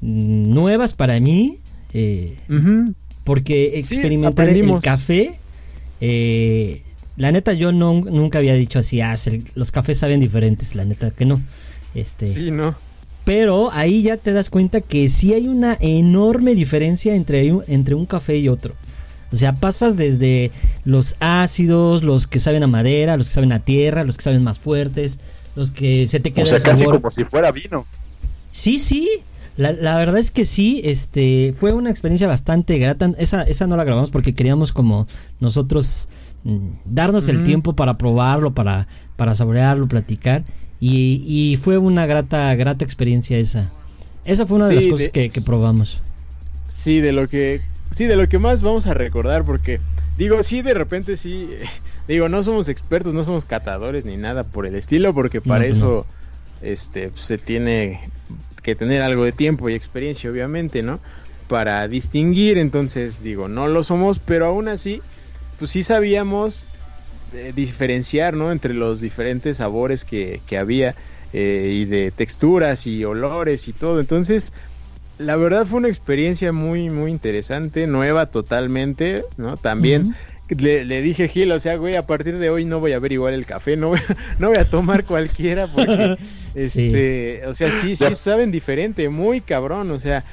nuevas para mí. eh, Ujú. porque experimentar el aprendimos. café, eh, la neta yo no, nunca había dicho así, ah, el- los cafés saben diferentes, la neta que no. Este, Sí, ¿no? Pero ahí ya te das cuenta que sí hay una enorme diferencia entre, un- entre un café y otro. O sea, pasas desde los ácidos, los que saben a madera, los que saben a tierra, los que saben más fuertes, los que se te queda o sea, casi sabor como si fuera vino. Sí, sí. La, la verdad es que sí, este, fue una experiencia bastante grata. Esa, esa no la grabamos porque queríamos como nosotros mm, darnos el tiempo para probarlo, para, para saborearlo, platicar. Y, y fue una grata, grata experiencia esa. Esa fue una de Sí, las cosas de- que, que probamos. Sí, de lo que sí, de lo que más vamos a recordar porque digo, sí de repente sí digo, no somos expertos, no somos catadores ni nada por el estilo porque para No, pues eso este pues, se tiene que tener algo de tiempo y experiencia obviamente, ¿no? Para distinguir, entonces digo, no lo somos, pero aún así pues sí sabíamos eh, diferenciar, ¿no? Entre los diferentes sabores que, que había eh, y de texturas y olores y todo. Entonces, la verdad fue una experiencia muy, muy interesante, nueva totalmente, ¿no? También le, le dije Gil, o sea, güey, a partir de hoy no voy a ver igual el café, no voy, a- no voy a tomar cualquiera porque, Sí. este, o sea, sí, sí saben diferente, muy cabrón, o sea,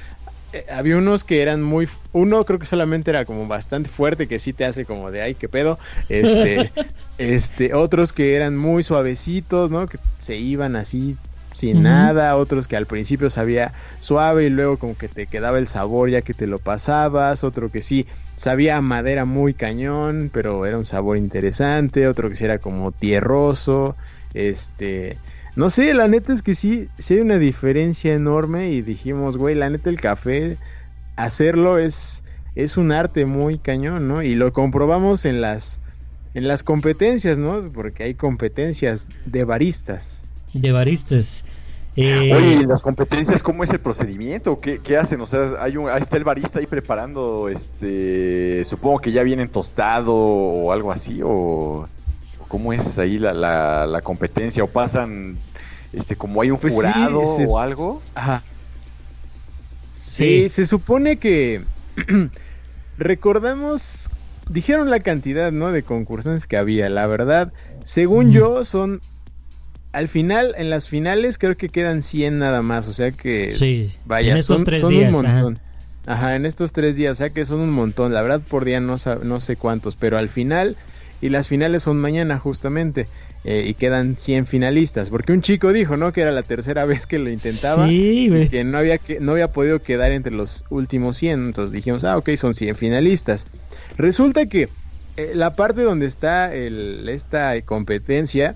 eh, había unos que eran muy, uno creo que solamente era como bastante fuerte, que sí te hace como de, ay, qué pedo, este, este, otros que eran muy suavecitos, ¿no? Que se iban así sin nada, otros que al principio sabía suave y luego como que te quedaba el sabor ya que te lo pasabas, otro que sí sabía a madera muy cañón, pero era un sabor interesante, otro que sí era como tierroso, este, no sé, la neta es que sí, sí hay una diferencia enorme y dijimos, güey, la neta el café, hacerlo es, es un arte muy cañón, ¿no? Y lo comprobamos en las, en las competencias, ¿no? Porque hay competencias de baristas. De baristas. Eh, Oye, ¿y las competencias cómo es el procedimiento? ¿Qué, qué hacen? O sea, hay un, ahí está el barista ahí preparando, este, supongo que ya vienen tostado o algo así, o, cómo es ahí la, la, la competencia, o pasan, este, como hay un Pues sí, jurado se- o algo. Ajá. Sí, Sí. se supone que recordamos, dijeron la cantidad, ¿no? De concursantes que había. La verdad, según yo, son al final, en las finales creo que quedan 100 nada más. O sea que, sí, vaya, en estos son, tres son días. un montón. Ajá. en estos tres días, o sea que son un montón. La verdad, por día no, no sé cuántos, pero al final, y las finales son mañana justamente, eh, y quedan 100 finalistas. Porque un chico dijo, ¿no? Que era la tercera vez que lo intentaba Sí, güey. que no había que no había podido quedar entre los últimos 100, entonces dijimos, ah, ok, son 100 finalistas. Resulta que eh, la parte donde está el, esta competencia,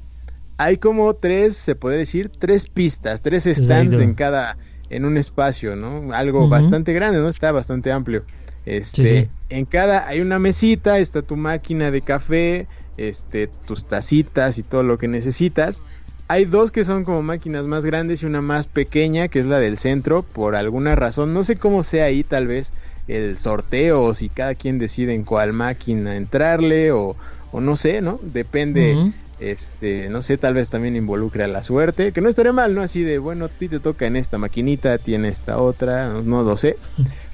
hay como tres, se podría decir, tres pistas, tres stands Exacto. en cada, en un espacio, ¿no? Algo bastante grande, ¿no? Está bastante amplio. Este, Sí, sí. en cada hay una mesita, está tu máquina de café, este, tus tacitas y todo lo que necesitas. Hay dos que son como máquinas más grandes y una más pequeña, que es la del centro, por alguna razón. No sé cómo sea ahí, tal vez el sorteo, o si cada quien decide en cuál máquina entrarle, o, o no sé, ¿no? Depende. Este, no sé, tal vez también involucra la suerte, que no estaría mal, ¿no? Así de, bueno, a ti te toca en esta maquinita, tiene esta otra, no, no lo sé.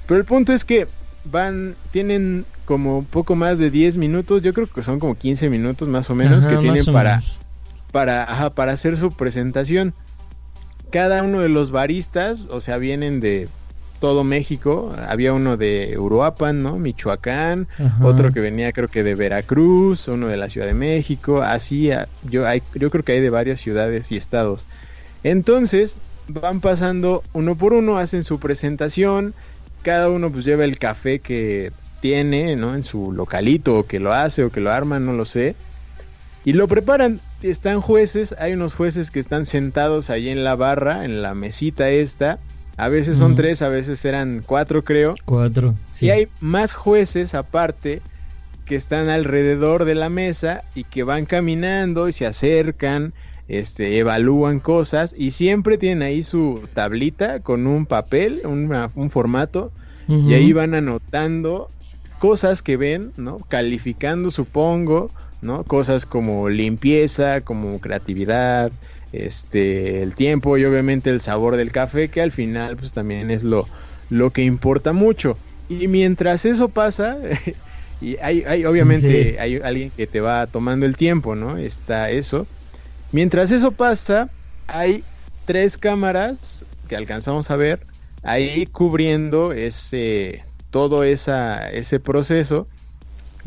Pero el punto es que van, tienen como poco más de 10 minutos, yo creo que son como 15 minutos más o menos Ajá, que tienen para menos. para, ajá, para hacer su presentación. cada uno de los baristas, o sea, vienen de todo México. Había uno de Uruapan, ¿no? Michoacán, Ajá. otro que venía creo que de Veracruz, uno de la Ciudad de México, así yo hay, yo creo que hay de varias ciudades y estados. Entonces, van pasando uno por uno, hacen su presentación, cada uno pues lleva el café que tiene, ¿no? En su localito, o que lo hace, o que lo arma, no lo sé. Y lo preparan, están jueces, hay unos jueces que están sentados ahí en la barra, en la mesita esta. A veces son tres, a veces eran cuatro creo. Cuatro. sí. Y hay más jueces aparte que están alrededor de la mesa y que van caminando y se acercan, este, evalúan cosas y siempre tienen ahí su tablita con un papel, una- un formato y ahí van anotando cosas que ven, ¿no? Calificando, supongo, ¿no? Cosas como limpieza, como creatividad, este, el tiempo y obviamente el sabor del café, que al final pues también es lo, lo que importa mucho. Y mientras eso pasa, y hay, hay obviamente Sí. hay alguien que te va tomando el tiempo, ¿no? Está eso. Mientras eso pasa, hay tres cámaras que alcanzamos a ver ahí cubriendo ese todo esa, ese proceso.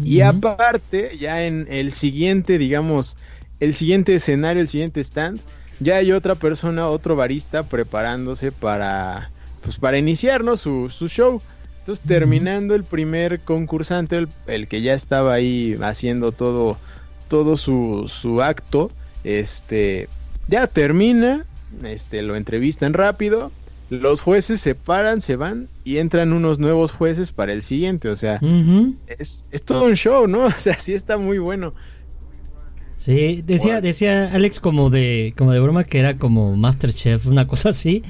Y aparte, ya en el siguiente, digamos, el siguiente escenario, el siguiente stand, ya hay otra persona, otro barista preparándose para, pues, para iniciar, ¿no? su, su show. Entonces, terminando el primer concursante, el, el que ya estaba ahí haciendo todo, todo su, su acto, este, ya termina, este, lo entrevistan rápido, los jueces se paran, se van y entran unos nuevos jueces para el siguiente, o sea, es todo un show, ¿no? O sea, sí está muy bueno. Sí, decía, decía Alex como de, como de broma que era como Masterchef, una cosa así.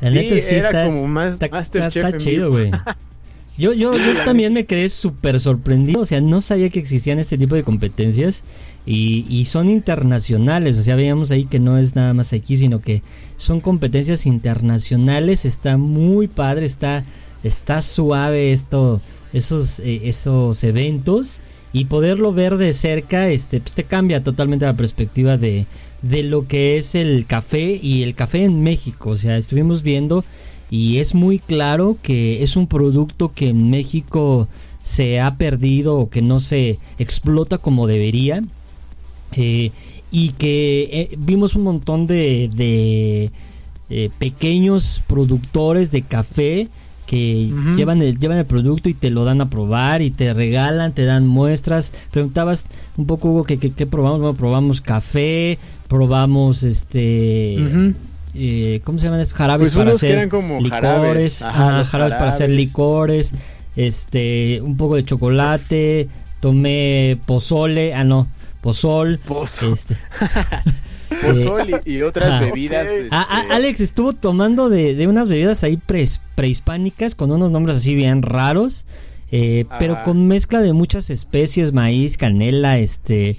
La Sí, neta sí era está, como más está, Masterchef está en chido, güey. Yo, yo, yo también me quedé súper sorprendido, o sea, no sabía que existían este tipo de competencias y, y son internacionales, o sea, veíamos ahí que no es nada más aquí, sino que son competencias internacionales, está muy padre, está, está suave esto, esos, eh, esos eventos y poderlo ver de cerca, este, pues te cambia totalmente la perspectiva de, de lo que es el café y el café en México, o sea, estuvimos viendo y es muy claro que es un producto que en México se ha perdido o que no se explota como debería eh, y que eh, vimos un montón de, de, eh, pequeños productores de café que llevan, el, llevan el producto y te lo dan a probar y te regalan, te dan muestras. Preguntabas un poco, Hugo, que, que- que probamos. Bueno, probamos café, probamos este... Eh, ¿Cómo se llaman estos? Jarabes Pues para hacer como licores. jarabes, ajá, jarabes para hacer licores. Este, un poco de chocolate. Tomé pozole. Ah, no, pozol. Pozo. Este, Pozol y, y otras Ajá. bebidas. Este, Ah, ah, Alex estuvo tomando de, de unas bebidas ahí prehispánicas con unos nombres así bien raros, eh, pero con mezcla de muchas especies, maíz, canela, este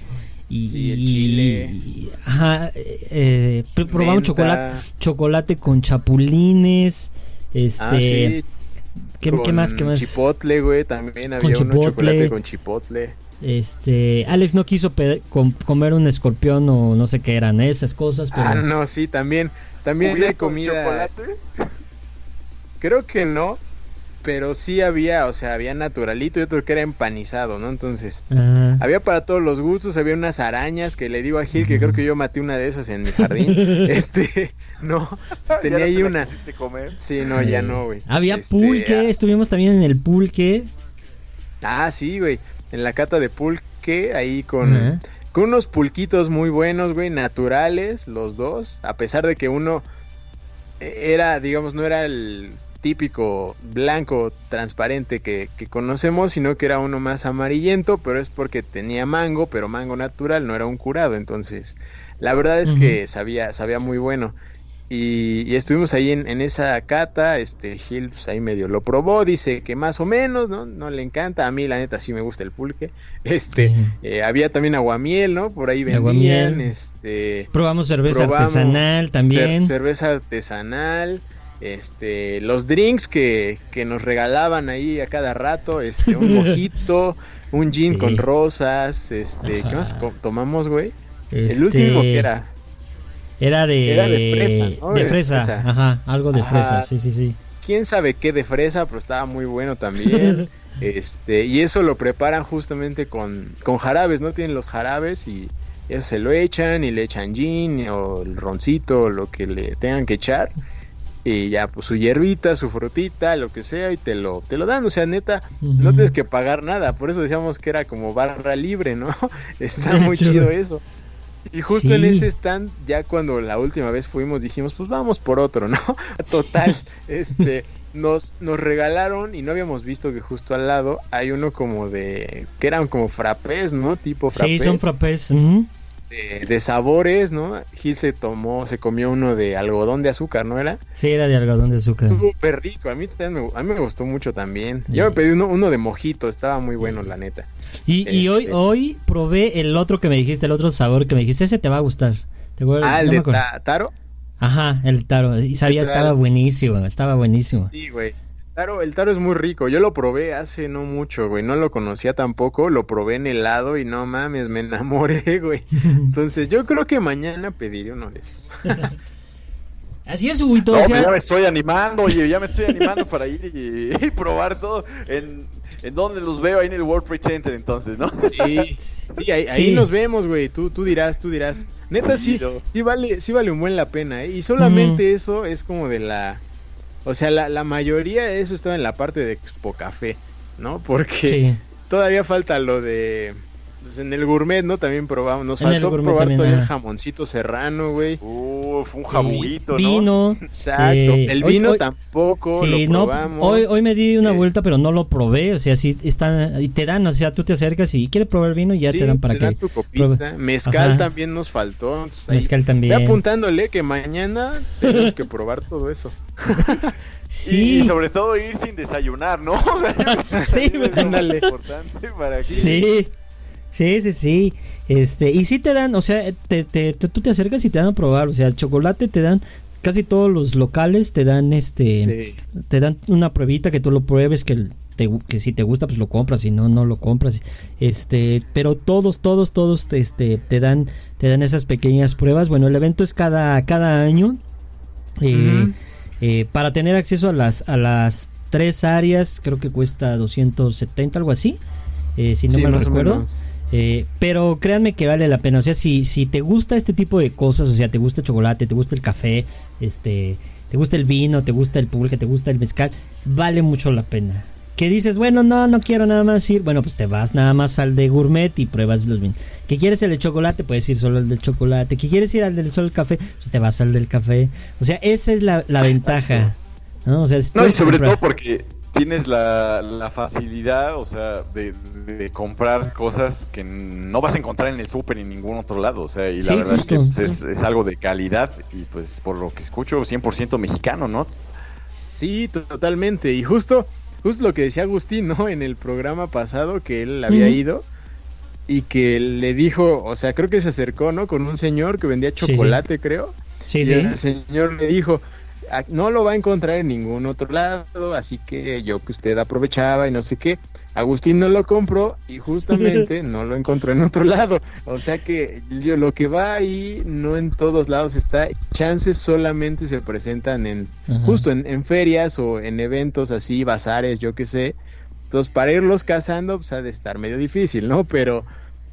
y, Sí, el chile. y- ajá, eh, eh, pr- probamos chocolate, chocolate con chapulines, este, Ah, sí. ¿qué, con qué más, qué más? Chipotle, güey, también había uno chipotle. chocolate con chipotle. Este, Alex no quiso com- comer un escorpión o no sé qué eran esas cosas, pero Ah, no, sí, también. También hay ¿Cubierto de comida. chocolate? Creo que no, pero sí había, o sea, había naturalito y otro que era empanizado, ¿no? Entonces, había para todos los gustos, había unas arañas que le digo a Gil que creo que yo maté una de esas en mi jardín. este, no, ¿Ya tenía no ahí una. comer? Sí, no, ya eh, no, güey. Había Este, pulque, ah, estuvimos también en el pulque. Ah, sí, güey. En la cata de pulque, ahí con, con unos pulquitos muy buenos, güey, naturales, los dos. A pesar de que uno era, digamos, no era el típico blanco transparente que, que conocemos, sino que era uno más amarillento, pero es porque tenía mango, pero mango natural, no era un curado. Entonces, la verdad es que sabía, sabía muy bueno. Y, y estuvimos ahí en, en esa cata, este Gil pues, ahí medio lo probó, dice que más o menos, ¿no? No le encanta, a mí la neta sí me gusta el pulque. Este, eh, había también aguamiel, ¿no? Por ahí vendían, Aguamiel. este... Probamos cerveza probamos artesanal también. cer- cerveza artesanal, este, los drinks que, que nos regalaban ahí a cada rato, este, un mojito, un gin Sí. con rosas, este, ¿qué más tomamos, güey? Este, El último que era... Era de, Era de fresa, ¿no? de De fresa, fresa. ajá, algo de Ajá. fresa, sí, sí, sí. quién sabe qué de fresa, pero estaba muy bueno también. este, y eso lo preparan justamente con, con jarabes, ¿no? Tienen los jarabes y eso se lo echan y le echan gin o el roncito o lo que le tengan que echar. Y ya, pues su hierbita, su frutita, lo que sea, y te lo, te lo dan. O sea, neta, no tienes que pagar nada. Por eso decíamos que era como barra libre, ¿no? Está muy chido eso. Y justo en Sí. ese stand, ya cuando la última vez fuimos, dijimos, pues vamos por otro, ¿no? Total, este, nos, nos regalaron y no habíamos visto que justo al lado hay uno como de, que eran como frappés, ¿no? Tipo Sí, frappés. son frappés. De, de sabores, ¿no? Gil se tomó, se comió uno de algodón de azúcar, ¿no era? Sí, era de algodón de azúcar. Súper rico, a mí, también me, a mí me gustó mucho también. Sí. Yo me pedí uno, uno de mojito, estaba muy bueno, la neta. Y, y hoy, Este- hoy probé el otro que me dijiste, el otro sabor que me dijiste, ese te va a gustar. ¿Te? Ah, el No de ta- Taro. Ajá, el taro. Y sabía, estaba buenísimo, estaba buenísimo. Sí, güey. Taro, el taro es muy rico. Yo lo probé hace no mucho, güey. No lo conocía tampoco. Lo probé en helado y no mames, me enamoré, güey. Entonces yo creo que mañana pediré uno de esos. Así es, Huguito. No, o pues sea, ya me estoy animando, oye, ya me estoy animando para ir y, y probar todo. ¿En, ¿En dónde los veo? Ahí en el World Trade Center, entonces, ¿no? Sí, sí, ahí, ahí nos vemos, güey. Tú, tú dirás, tú dirás. Neta, sí, sí vale, sí vale un buen la pena, ¿eh? Y solamente eso es como de la... O sea, la, la mayoría de eso estaba en la parte de Expo Café, ¿no? Porque sí. todavía falta lo de... pues, en el gourmet, ¿no? También probamos. Nos En faltó probar también, todavía el jamoncito serrano, güey. Uf, un Sí, jabuguito, ¿no? Vino. Exacto. Eh, el vino hoy- tampoco Sí, lo no, probamos. hoy, hoy me di una Es- vuelta, pero no lo probé. O sea, sí están, y te dan, o sea, tú te acercas y quieres probar el vino y ya Sí, te dan para que. tu copita. Mezcal Ajá. también nos faltó. entonces ahí- Mezcal Ve también. apuntándole que mañana tenemos que probar todo eso. Sí, Y sobre todo ir sin desayunar, ¿no? O sea, Sí, ándale. importante para que... sí. Sí, sí, sí. Este, y sí te dan, o sea, te, te, te- tú te acercas y te dan a probar. O sea, el chocolate te dan, casi todos los locales te dan este. Sí. te dan una pruebita que tú lo pruebes que te que si te gusta pues lo compras si no no lo compras este pero todos todos todos este te dan te dan esas pequeñas pruebas bueno el evento es cada cada año eh, eh, para tener acceso a las a las tres áreas creo que cuesta 270 algo así eh, si no Sí, mal más o recuerdo. Eh, pero créanme que vale la pena. O sea, si, si te gusta este tipo de cosas, o sea, te gusta el chocolate, te gusta el café, este, te gusta el vino, te gusta el pulque, te gusta el mezcal, vale mucho la pena. Que dices, bueno, no, no quiero nada más ir. Bueno, pues te vas nada más al de gourmet y pruebas los vinos. Que quieres el de chocolate, puedes ir solo al del chocolate. Que quieres ir al del solo el café, pues te vas al del café. O sea, esa es la, la ventaja. ¿no? O sea, No, y sobre comprar- todo porque tienes la, la facilidad, o sea, de, de comprar cosas que no vas a encontrar en el súper ni en ningún otro lado, o sea, y la Sí, verdad justo, es que pues, sí. es, es algo de calidad y pues por lo que escucho 100% mexicano, ¿no? Sí, to- totalmente. Y justo, justo lo que decía Agustín, ¿no? En el programa pasado que él había ido y que le dijo, o sea, creo que se acercó, ¿no? Con un señor que vendía chocolate, creo. Sí, y sí. el señor le dijo, "Ah, no lo va a encontrar en ningún otro lado, así que yo que usted aprovechaba y no sé qué. Agustín no lo compró y justamente no lo encontró en otro lado. O sea que yo, lo que va ahí no en todos lados está. Chances solamente se presentan en Ajá. justo en, en ferias o en eventos así, bazares, yo qué sé. Entonces para irlos cazando pues ha de estar medio difícil, ¿no? Pero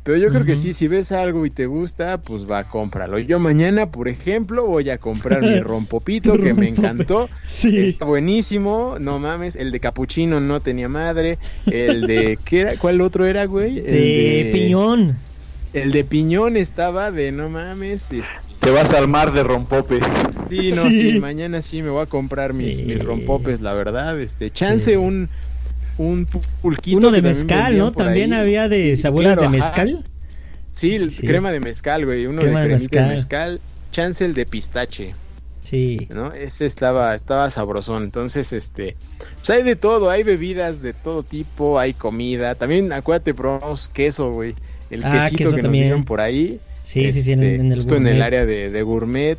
pero yo creo que sí, si ves algo y te gusta, pues va, cómpralo. Yo mañana, por ejemplo, voy a comprar mi rompopito que me encantó. Sí. Está buenísimo, no mames. El de capuchino no tenía madre. El de. ¿qué era? ¿Cuál otro era, güey? El de piñón. El de piñón estaba de no mames. Te vas al mar de rompopes. Sí, no, Sí. sí. mañana sí me voy a comprar mis, Sí. mis rompopes, la verdad. Este, chance Sí. un. Un pu- pulquito. Uno de mezcal, ¿no? También ahí. había de sabores claro, de ajá. mezcal. Sí, crema de mezcal, güey. Uno Crema de de cremita de mezcal. mezcal. Chance el de pistache. Sí. ¿no? Ese estaba, estaba sabrosón. Entonces, este, pues hay de todo, hay bebidas de todo tipo, hay comida. También, acuérdate, probamos queso, güey. El Ah, quesito queso que nos dieron por ahí. Sí, sí, sí, en, este, en el justo en el área de, de gourmet.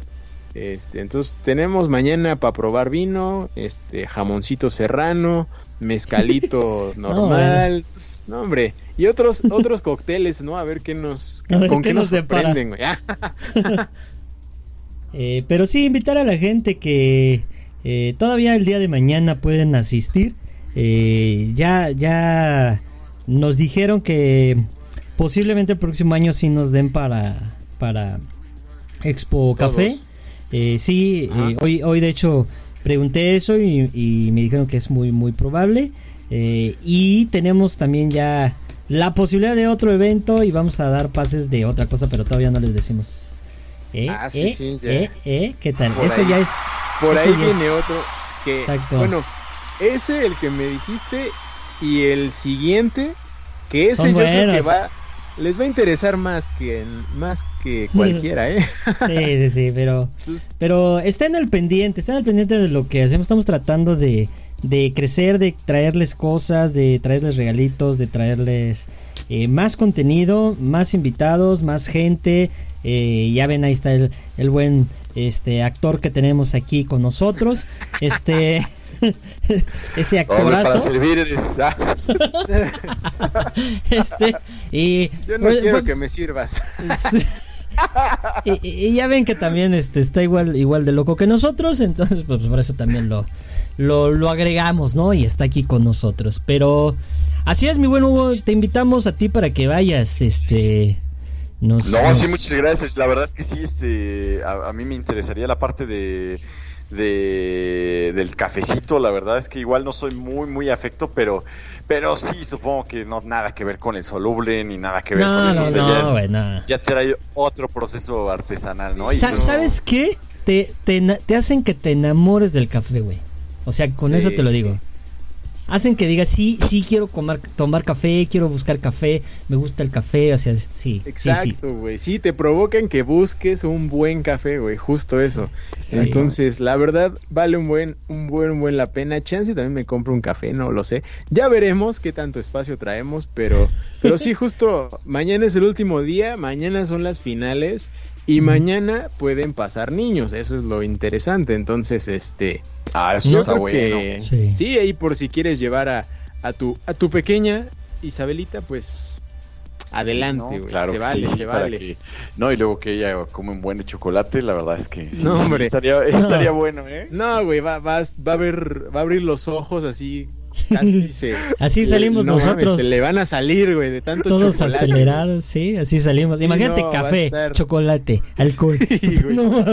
Este, entonces tenemos mañana para probar vino, este, jamoncito serrano, mezcalito normal, pues, no hombre, y otros, otros cócteles, ¿no? A ver qué nos, ver con qué qué nos nos depara. sorprenden, güey. Eh, pero sí, invitar a la gente que eh, todavía el día de mañana pueden asistir. Eh, ya, ya nos dijeron que posiblemente el próximo año sí nos den para, para Expo Todos. Café. Eh, sí, eh, hoy, hoy de hecho pregunté eso y, y me dijeron que es muy, muy probable. Eh, y tenemos también ya la posibilidad de otro evento y vamos a dar pases de otra cosa, pero todavía no les decimos. ¿Eh? Ah, sí, ¿Eh? sí, ya. ¿Eh? ¿Eh? ¿Qué tal? Por eso ahí. ya es. Por ahí es- viene otro que, Exacto. bueno, ese el que me dijiste y el siguiente, que ese Son yo creo que va, les va a interesar más que más que cualquiera, ¿eh? Sí, sí, sí, pero, pero estén al pendiente, estén al pendiente de lo que hacemos. Estamos tratando de, de crecer, de traerles cosas, de traerles regalitos, de traerles eh, más contenido, más invitados, más gente. Eh, ya ven, ahí está el, el buen este actor que tenemos aquí con nosotros. Este. ese actorazo. servir. este, y, yo no pues, quiero pues, que me sirvas. y, ya ven que también este está igual igual de loco que nosotros, entonces pues por eso también lo, lo, lo agregamos, ¿no? Y está aquí con nosotros. Pero así es, mi buen Hugo, te invitamos a ti para que vayas, este... No, nos- sí, muchas gracias. La verdad es que sí, este, a, a mí me interesaría la parte de, de del cafecito. La verdad es que igual no soy muy, muy afecto, pero, pero sí, supongo que no nada que ver con el soluble ni nada que ver con eso. no, o sea, ya, no, es- ya trae otro proceso artesanal, ¿no? Y Sa- pues- ¿Sabes qué? Te, te, te hacen que te enamores del café, güey. O sea, con Sí, eso te lo sí. Hacen que digas, sí, sí quiero comer, tomar café, quiero buscar café, me gusta el café, o sea, sí, sí, sí. Exacto, güey. Sí, te provocan que busques un buen café, güey. Justo eso. Sí. Entonces, la verdad, vale un buen, un buen, un buen la pena. Chance también me compro un café, no lo sé. Ya veremos qué tanto espacio traemos, pero, pero sí, justo mañana es el último día, mañana son las finales y mañana pueden pasar niños. Eso es lo interesante. Entonces, este, Ah, eso yo está bueno. que Sí. sí. ahí por si quieres llevar a, a tu, a tu pequeña Isabelita, pues adelante, ¿no? güey. Claro se que vale, sí, se vale. que- No, y luego que ella come un buen de chocolate, la verdad es que sí, No, hombre. estaría, estaría bueno, ¿eh? No, güey, va, va, va a ver, va a abrir los ojos así. Casi se, Así salimos no mames, nosotros. se le van a salir, güey, de tanto Todos chocolate. acelerados, sí, así salimos. Sí, Imagínate no, a café, estar- chocolate, alcohol. Sí, güey. No.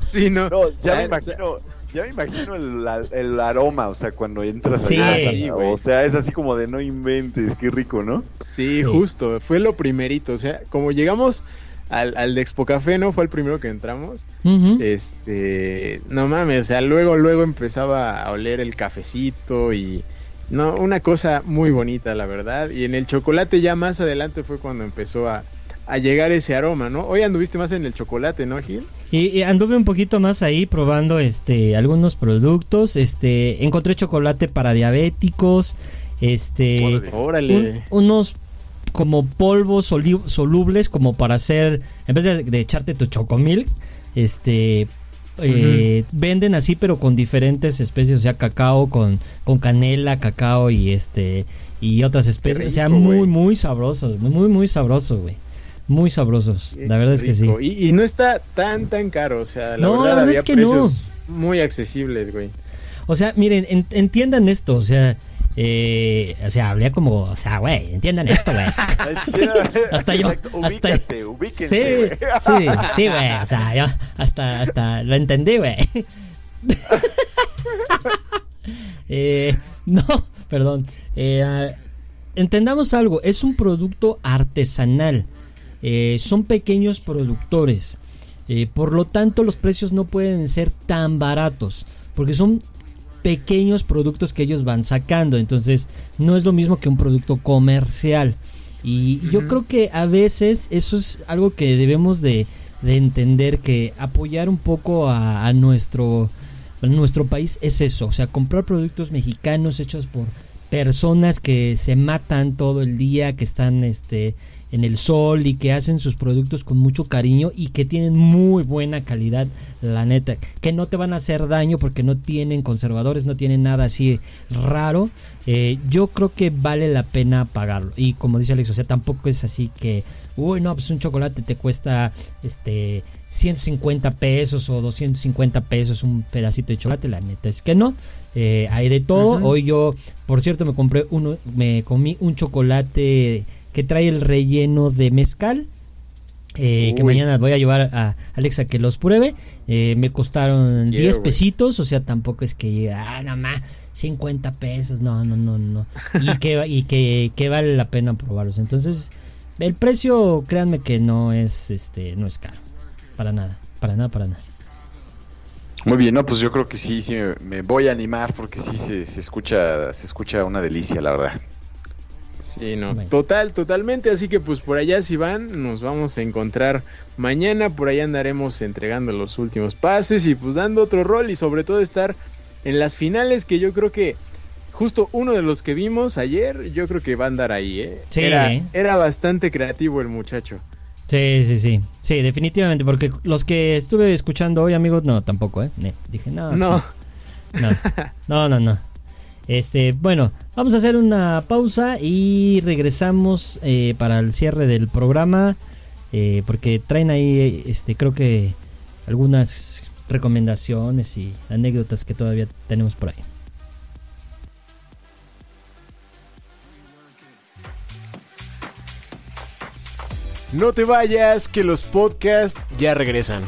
Sí, no. No, ya me imagino, ya me imagino el, el aroma, o sea, cuando entras Sí. ahí, Ah, sí, güey. o sea, es así como de no inventes, qué rico, ¿no? Sí, Sí. justo, fue lo primerito, o sea, como llegamos al, al de Expo Café, ¿no? Fue el primero que entramos. Este, no mames, o sea, luego, luego empezaba a oler el cafecito y, no, una cosa muy bonita, la verdad. Y en el chocolate ya más adelante fue cuando empezó a, a llegar ese aroma, ¿no? Hoy anduviste más en el chocolate, ¿no, Gil? Y, y anduve un poquito más ahí probando este algunos productos. Este encontré chocolate para diabéticos. Este Órale. Órale. un- unos como polvos solubles como para hacer en vez de, de echarte tu chocomilk este eh, venden así pero con diferentes especies o sea cacao con, con canela cacao y este y otras especies o sea rico, muy muy sabrosos muy muy sabrosos güey muy sabrosos la verdad es que sí Rico. Y, y no está tan, tan caro, o sea, la No, verdad la verdad había es que no. muy accesibles, güey. O sea, miren, en- entiendan esto, o sea, eh, o sea, hablé como, o sea, güey, entiendan esto, güey. Hasta yo, Exacto, hasta ubíquense, güey. sí, sí, güey, o sea, yo hasta, hasta lo entendí, güey. eh, no, perdón, eh, ah, entendamos algo, es un producto artesanal, eh, son pequeños productores, por lo tanto los precios no pueden ser tan baratos, porque son pequeños productos que ellos van sacando, entonces no es lo mismo que un producto comercial. Y yo creo que a veces eso es algo que debemos de, de entender, que apoyar un poco a, a nuestro, a nuestro país es eso, o sea, comprar productos mexicanos hechos por personas que se matan todo el día, que están este en el sol y que hacen sus productos con mucho cariño y que tienen muy buena calidad, la neta, que no te van a hacer daño porque no tienen conservadores, no tienen nada así raro. Eh, yo creo que vale la pena pagarlo. Y como dice Alex, o sea, tampoco es así que, uy, no, pues un chocolate te cuesta este 150 pesos o 250 pesos un pedacito de chocolate, la neta es que no. Eh, hay de todo. Hoy yo, por cierto, me compré uno, me comí un chocolate que trae el relleno de mezcal. eh, que mañana voy a llevar a Alexa que los pruebe. Eh, me costaron Quiero, 10 güey. pesitos, o sea, tampoco es que, ah, nada más, 50 pesos, no, no, no, no. Y que, y que, que vale la pena probarlos. Entonces, el precio, créanme que no es, este, no es caro. Para nada, para nada, para nada. Muy bien, no, pues yo creo que sí, sí me, me voy a animar porque sí se, se escucha, se escucha una delicia, la verdad. Sí, no, Bueno. total, totalmente. Así que pues por allá si van, nos vamos a encontrar mañana. Por allá andaremos entregando los últimos pases y pues dando otro rol y sobre todo estar en las finales que yo creo que justo uno de los que vimos ayer, yo creo que va a andar ahí, ¿eh? Sí, era, ¿eh? era bastante creativo el muchacho. Sí, sí, sí. Sí, definitivamente, porque los que estuve escuchando hoy, amigos, no, tampoco, ¿eh? Dije, no, no, no, no, no. Este, bueno, vamos a hacer una pausa y regresamos eh, para el cierre del programa, eh, porque traen ahí, este, creo que algunas recomendaciones y anécdotas que todavía tenemos por ahí. No te vayas, que los podcasts ya regresan.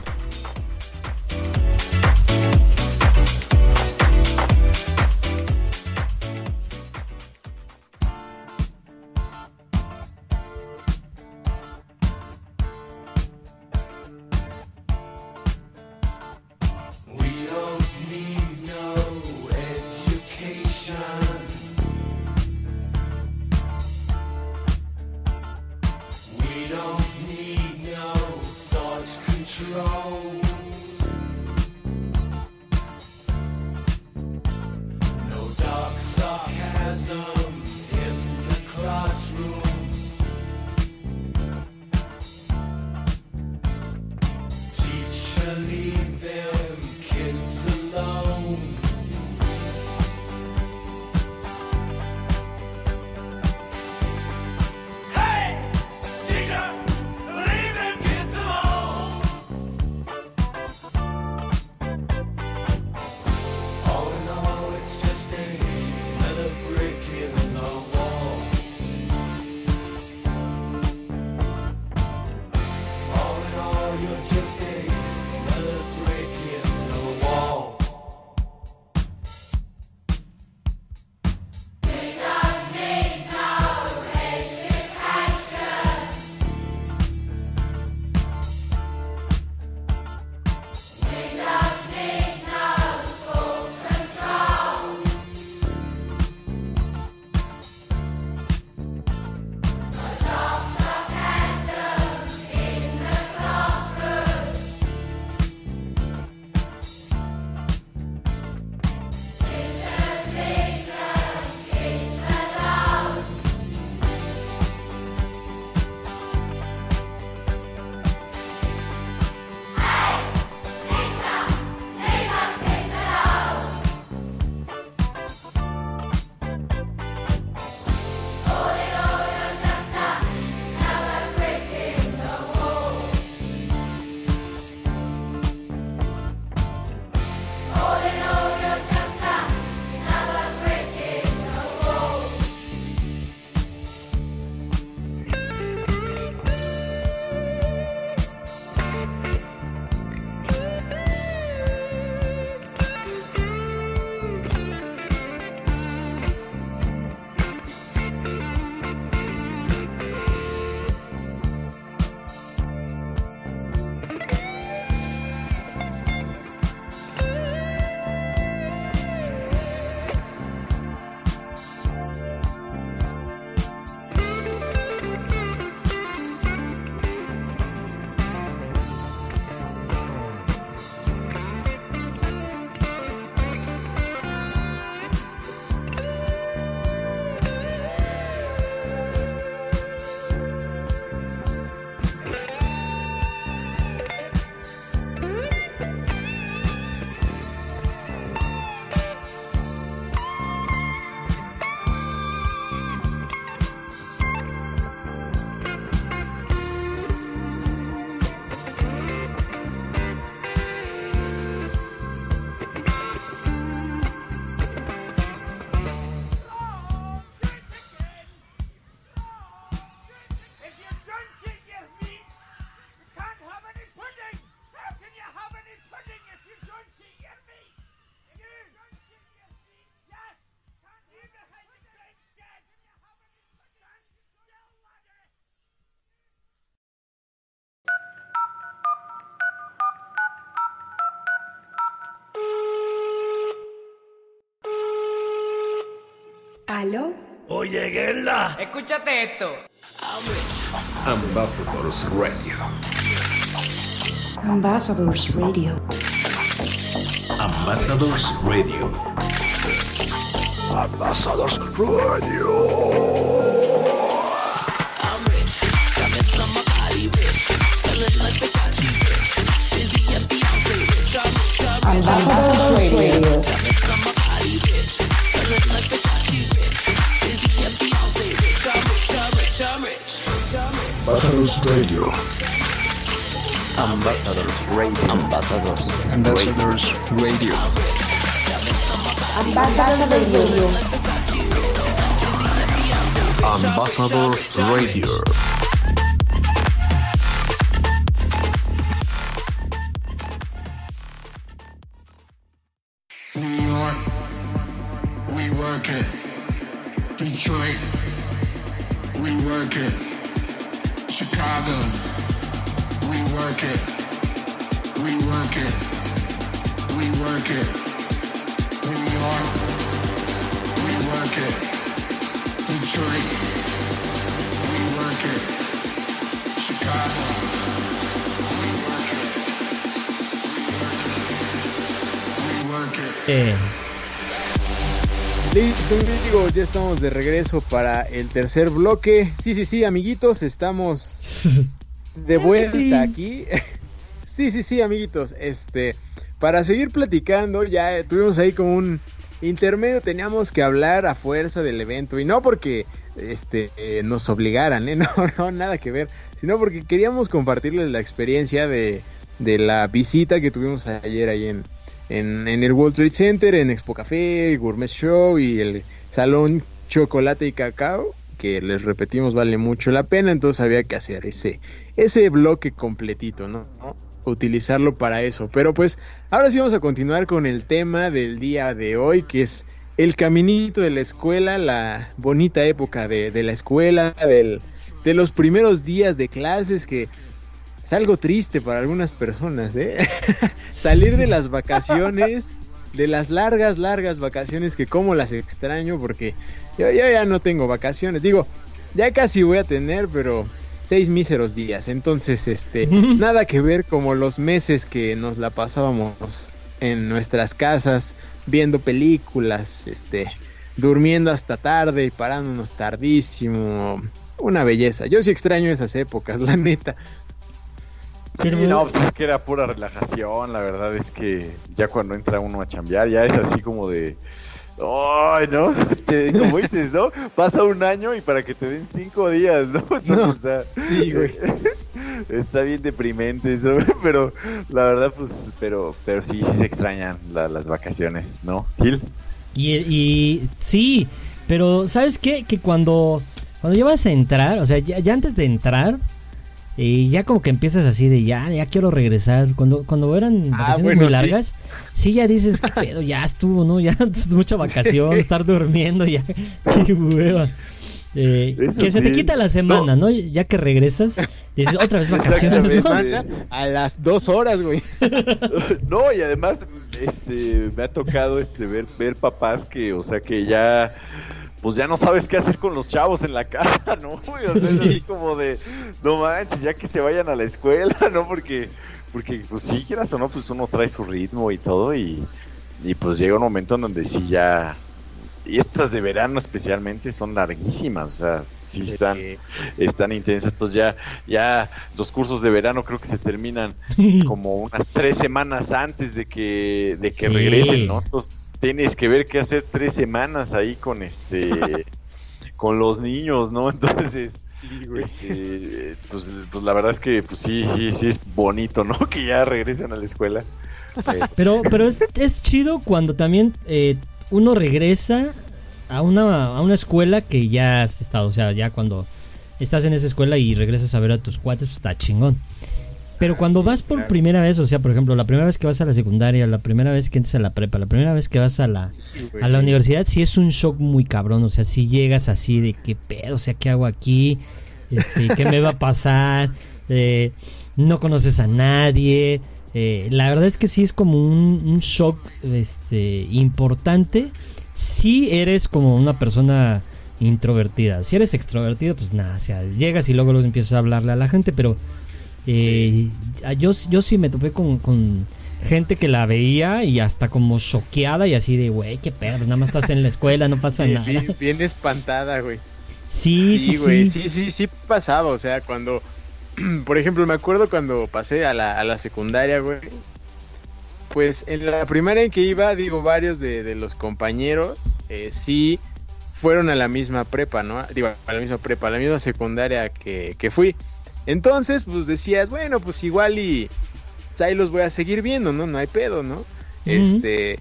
¿Aló? Oye, Gela. Escúchate esto. Ambassadors Radio. Ambassadors Radio. Ambassadors Radio. Ambassadors Radio. Ambassadors Radio. Ambassadors Radio. Ambassadors Radio. Ambassadors. Ambassadors Radio. Ambassadors Radio. Ambassadors Radio. New de regreso para el tercer bloque. Sí, sí, sí, amiguitos, estamos de vuelta sí. aquí. sí, sí, sí, amiguitos. Este, para seguir platicando, ya tuvimos ahí como un intermedio, teníamos que hablar a fuerza del evento y no porque este eh, nos obligaran, ¿eh? no, no, nada que ver, sino porque queríamos compartirles la experiencia de, de la visita que tuvimos ayer ahí en, en, en el World Trade Center, en Expo Café, el Gourmet Show y el Salón Chocolate y Cacao, que les repetimos vale mucho la pena, entonces había que hacer ese, ese bloque completito, ¿no? Utilizarlo para eso. Pero pues ahora sí vamos a continuar con el tema del día de hoy, que es el caminito de la escuela, la bonita época de, de la escuela, del, de los primeros días de clases que es algo triste para algunas personas, ¿eh? Salir de las vacaciones, de las largas, largas vacaciones que como las extraño porque yo, yo ya no tengo vacaciones. Digo, ya casi voy a tener, pero seis míseros días. Entonces, este, nada que ver como los meses que nos la pasábamos en nuestras casas, viendo películas, este, durmiendo hasta tarde y parándonos tardísimo. Una belleza. Yo sí extraño esas épocas, la neta. Sí, no, pues es que era pura relajación, la verdad es que ya cuando entra uno a chambear ya es así como de... Ay, ¿no? Te- como dices, ¿no? Pasa un año y para que te den cinco días, ¿no? Entonces está... Sí, güey. Está bien deprimente eso, pero la verdad, pues, pero, pero sí, sí se extrañan la- las vacaciones, ¿no? Gil. Y, y sí, pero ¿sabes qué? Que cuando, cuando ya vas a entrar, o sea, ya, ya antes de entrar, eh, ya como que empiezas así de ya, ya quiero regresar. Cuando, cuando eran Ah, vacaciones bueno, muy largas, sí. ya dices, qué pedo, ya estuvo, ¿no? Ya es mucha vacación, estar durmiendo, ya, qué hueva. Eh, que se te quita la semana, ¿no? Ya que regresas, dices, otra vez vacaciones, ¿no? A las dos horas, güey. No, y además, este, me ha tocado este ver, ver papás que, o sea, que ya, pues ya no sabes qué hacer con los chavos en la casa, ¿no? güey? O sea, es así como de, no manches, ya que se vayan a la escuela, ¿no? Porque, porque, pues sí, quieras o no, pues uno trae su ritmo y todo, y, y pues llega un momento en donde sí ya, y estas de verano especialmente son larguísimas, o sea, sí están, están intensas, entonces ya, ya los cursos de verano creo que se terminan como unas tres semanas antes de que, de que Sí. regresen, ¿no? Entonces tienes que ver qué hacer tres semanas ahí con este, con los niños, ¿no? Entonces, este, pues, pues la verdad es que pues sí, sí, sí es bonito, ¿no? Que ya regresen a la escuela. Eh, Pero, pero es, es chido cuando también eh, uno regresa a una, a una escuela que ya has estado, o sea, ya cuando estás en esa escuela y regresas a ver a tus cuates, pues está chingón. Pero cuando vas por primera vez, o sea, por ejemplo, la primera vez que vas a la secundaria, la primera vez que entras a la prepa, la primera vez que vas a la, a la universidad, sí es un shock muy cabrón, o sea, si llegas así de qué pedo, o sea, ¿qué hago aquí? Este, ¿Qué me va a pasar? Eh, no conoces a nadie. eh, la verdad es que sí es como un, un shock este, importante si eres como una persona introvertida. Si eres extrovertido, pues nada, o sea, llegas y luego, luego empiezas a hablarle a la gente, pero eh, yo, yo sí me topé con, con gente que la veía y hasta como choqueada y así de, güey, qué pedo, pues nada más estás en la escuela, no pasa nada. bien- bien espantada, güey. Sí, sí, Sí, güey, sí. sí, sí, sí pasaba, o sea, cuando, por ejemplo, me acuerdo cuando pasé a la, a la secundaria, güey, pues en la primaria en que iba, digo, varios de, de los compañeros, eh, sí fueron a la misma prepa, ¿no? Digo, a la misma prepa, a la misma secundaria que, que fui. Entonces, pues decías, bueno, pues igual y pues, ahí los voy a seguir viendo, ¿no? No hay pedo, ¿no? Este,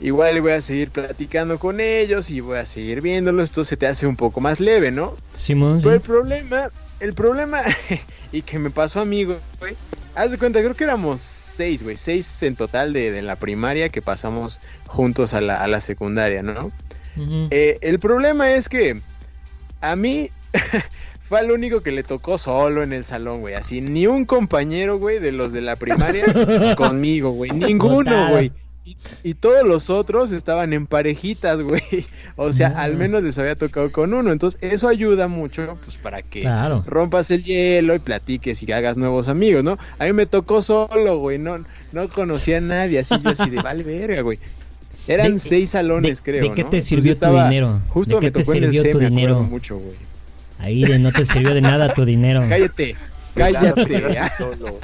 igual voy a seguir platicando con ellos y voy a seguir viéndolos, esto se te hace un poco más leve, ¿no? Simón. Pero el problema, el problema, y que me pasó amigo, güey, haz de cuenta, creo que éramos seis, güey, seis en total de, de la primaria que pasamos juntos a la, a la secundaria, ¿no? Eh, el problema es que a mí fue el único que le tocó solo en el salón, güey. Así, ni un compañero, güey, de los de la primaria conmigo, güey. Ninguno, güey. Y, y todos los otros estaban en parejitas, güey. O sea, No. al menos les había tocado con uno. Entonces, eso ayuda mucho, pues, para que Claro. rompas el hielo y platiques y hagas nuevos amigos, ¿no? A mí me tocó solo, güey. No, no conocía a nadie. Así yo así de, vale, verga, güey. Eran De- seis salones, de- creo. ¿de qué ¿no? te sirvió tu dinero? Justo ¿De qué me te tocó en el sirvió C, tu me dinero? mucho, güey. Ahí de no te sirvió de nada tu dinero. Cállate, cállate. solo.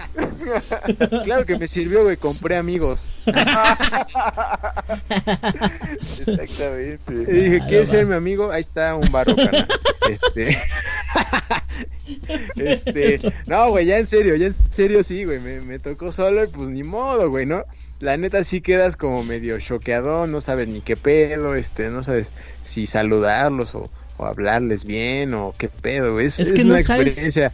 claro que me sirvió, güey. Compré amigos. Exactamente. Y dije, Ah, ¿quieres ser mi amigo? Ahí está un barro, carnal. Este. este. No, güey, ya en serio, ya en serio sí, güey. Me, me tocó solo y pues ni modo, güey, ¿no? La neta sí quedas como medio choqueado, no sabes ni qué pedo, este, no sabes si saludarlos o, o hablarles bien o qué pedo, güey. Es, Es es que no una sabes- experiencia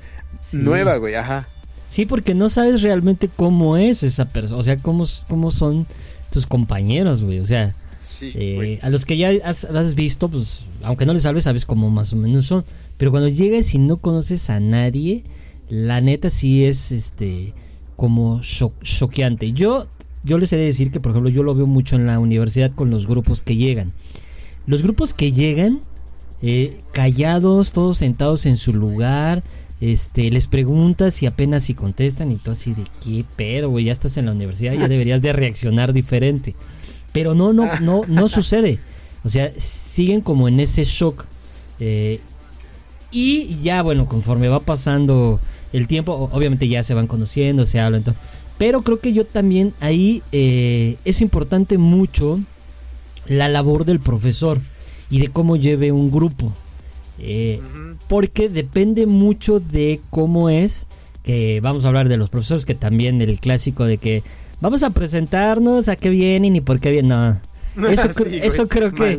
Sí. nueva, güey, ajá. Sí, porque no sabes realmente cómo es esa persona, o sea, cómo, cómo son tus compañeros, güey. O sea, Sí, eh, a los que ya has, has visto, pues, aunque no les hables, sabes cómo más o menos son. Pero cuando llegas y no conoces a nadie, la neta sí es, este, como cho- choqueante. Yo, yo les he de decir que, por ejemplo, yo lo veo mucho en la universidad con los grupos que llegan. Los grupos que llegan, eh, callados, todos sentados en su lugar, este, les preguntas y apenas si contestan y tú así de qué pedo, güey, ya estás en la universidad, ya deberías de reaccionar diferente. Pero no, no, no, no sucede. O sea, siguen como en ese shock. eh, y ya, bueno, conforme va pasando el tiempo, obviamente ya se van conociendo, se hablan. Pero creo que yo también ahí eh, es importante mucho la labor del profesor y de cómo lleve un grupo. Eh, porque depende mucho de cómo es que vamos a hablar de los profesores que también el clásico de que vamos a presentarnos a qué vienen y por qué vienen no eso, Sí, güey, eso creo que,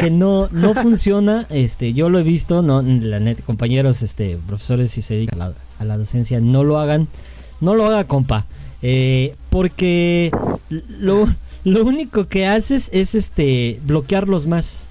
que no no funciona este yo lo he visto no la net compañeros este profesores si se dedican a la, a la docencia no lo hagan no lo haga compa. Eh, porque lo lo único que haces es este bloquearlos más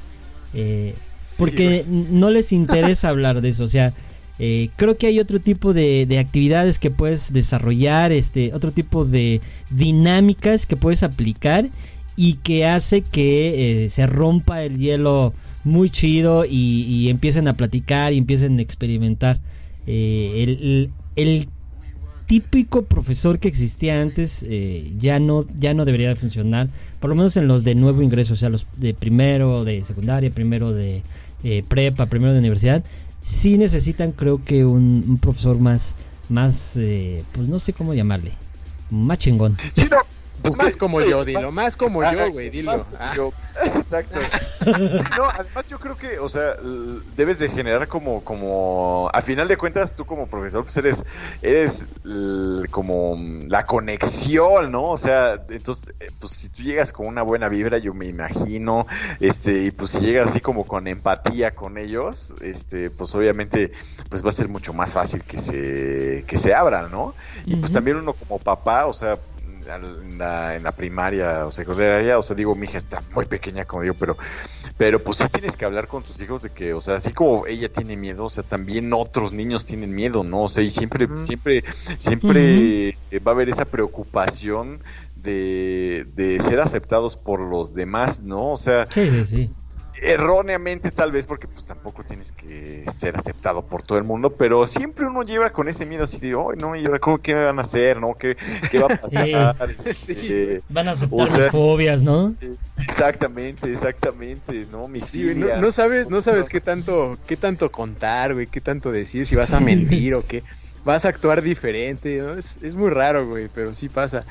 eh, Sí, porque güey. no les interesa hablar de eso. O sea, eh, creo que hay otro tipo de, de actividades que puedes desarrollar, este, otro tipo de dinámicas que puedes aplicar y que hace que eh, se rompa el hielo muy chido y, y empiecen a platicar y empiecen a experimentar. El, el- el típico profesor que existía antes eh, ya no ya no debería de funcionar por lo menos en los de nuevo ingreso o sea los de primero de secundaria primero de eh, prepa primero de universidad sí necesitan creo que un, un profesor más más eh, pues no sé cómo llamarle más chingón. Sí, pues más como sí, yo, dilo, más como yo, güey, dilo. más como Ah. yo. Exacto. Sí, no, además yo creo que, o sea, debes de generar como, como, a final de cuentas tú como profesor, pues eres, eres como la conexión, ¿no? O sea, entonces, eh, pues si tú llegas con una buena vibra, yo me imagino, este, y pues si llegas así como con empatía con ellos, este, pues obviamente, pues va a ser mucho más fácil que se, que se abran, ¿no? Y pues también uno como papá, o sea, en la, en la primaria o secundaria, o sea, digo, mi hija está muy pequeña, como digo, pero, pero pues sí tienes que hablar con tus hijos de que, o sea, así como ella tiene miedo, o sea, también otros niños tienen miedo, ¿no? O sea, y siempre, siempre, siempre eh, va a haber esa preocupación de, de ser aceptados por los demás, ¿no? O sea, Sí, sí, sí. Erróneamente tal vez porque pues tampoco tienes que ser aceptado por todo el mundo, pero siempre uno lleva con ese miedo así de, "Ay, no, ¿y ahora cómo qué me van a hacer, no? ¿Qué, qué va a pasar?" Este, Van a aceptar o sea, las fobias, ¿no? Exactamente, exactamente, ¿no? Mis Sí, no sabes, no sabes qué tanto, qué tanto contar, güey, qué tanto decir, si vas a mentir o qué, vas a actuar diferente, ¿no? Es, es muy raro, güey, pero sí pasa.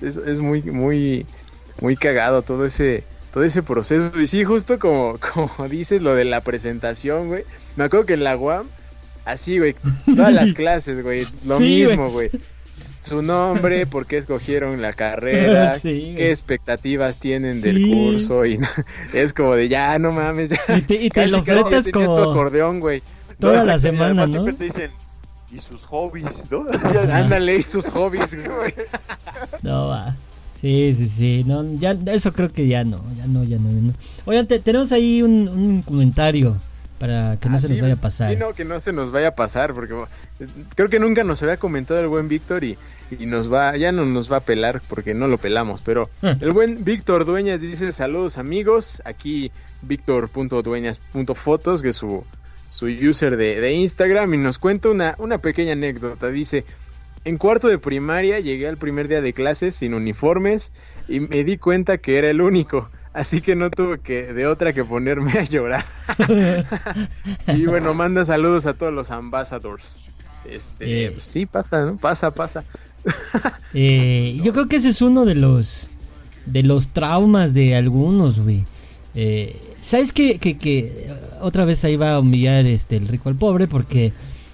Es, es muy, muy, muy cagado todo ese, todo ese proceso. Y sí, justo como, como dices lo de la presentación, güey. Me acuerdo que en la UAM, así, güey, todas las clases, güey, lo Sí, mismo, güey. Su nombre, por qué escogieron la carrera, Sí, qué expectativas tienen del curso y no- es como de ya, no mames, ya. Y te, y te Casi, lo fletas tenías tu como acordeón, güey. toda la Exacto, y semana, además ¿no? Siempre te dicen, y sus hobbies, ¿no? Ándale, y sus hobbies, güey. No, va. Sí, sí, sí. No, ya, eso creo que ya no, ya no, ya no. ya no. Oigan, te- tenemos ahí un, un comentario para que no Ah, se nos vaya a pasar. Sí, no, que no se nos vaya a pasar, porque eh, creo que nunca nos había comentado el buen Víctor y, y nos va, ya no nos va a pelar porque no lo pelamos, pero Hmm. el buen Víctor Dueñas dice saludos amigos, aquí víctor.dueñas.fotos, que es su, su user de, de Instagram, y nos cuenta una, una pequeña anécdota, dice, en cuarto de primaria llegué al primer día de clases sin uniformes y me di cuenta que era el único. Así que no tuve que de otra que ponerme a llorar. y bueno, manda saludos a todos los ambassadors. Este, Eh. pues sí, pasa, ¿no? Pasa, pasa. Eh, yo creo que ese es uno de los de los traumas de algunos, güey. Eh, ¿Sabes que, que, que eh, otra vez ahí va a humillar este el rico al pobre? Porque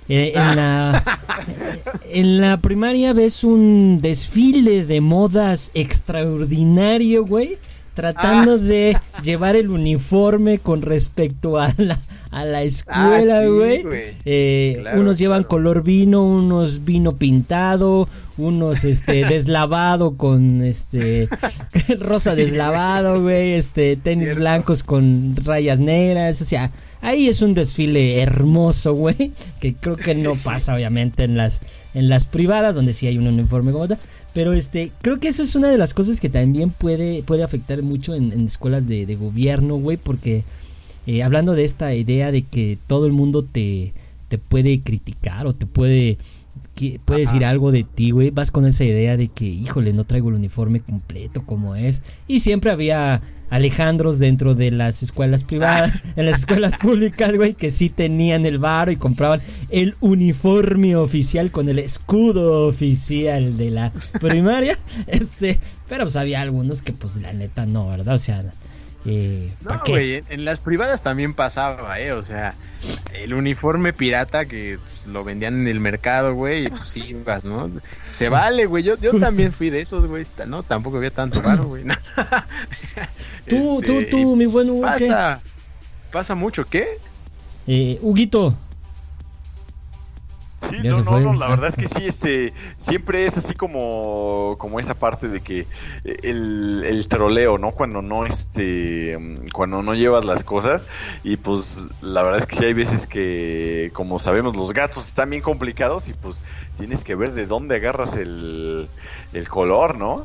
eh, en la en la primaria ves un desfile de modas extraordinario, güey. Tratando Ah. de llevar el uniforme con respecto a la, a la escuela, Ah, sí, güey. Eh, Claro, unos llevan claro. color vino, unos vino pintado, unos este deslavado con este rosa deslavado, güey, este tenis Cierto. blancos con rayas negras, o sea, ahí es un desfile hermoso, güey, que creo que no pasa obviamente en las en las privadas donde sí hay un uniforme como tal, pero este creo que eso es una de las cosas que también puede puede afectar mucho en, escuelas de, de gobierno, güey, porque eh, hablando de esta idea de que todo el mundo te, te puede criticar o te puede, que, puede decir algo de ti, güey, vas con esa idea de que, híjole, no traigo el uniforme completo como es. Y siempre había Alejandros dentro de las escuelas privadas, en las escuelas públicas, güey, que sí tenían el varo y compraban el uniforme oficial con el escudo oficial de la primaria. Este, pero pues había algunos que pues la neta no, ¿verdad? O sea, eh, ¿pa' No, güey, en, en las privadas también pasaba, ¿eh? O sea, el uniforme pirata que lo vendían en el mercado, güey, y pues sí, ibas, ¿no? Se vale, güey. Yo, yo también fui de esos, güey. No, tampoco había tanto varo, güey. no. Tú, tú, Este, tú, mi pues, buen Hugo, ¿qué? Pasa, pasa mucho, ¿qué? Eh, Huguito, Sí, Ya no, no, no, la verdad es que sí, este, siempre es así como, como esa parte de que eh, el, el troleo, ¿no? Cuando no, este, cuando no llevas las cosas y pues la verdad es que sí hay veces que, como sabemos, los gastos están bien complicados y pues tienes que ver de dónde agarras el, el color, ¿no?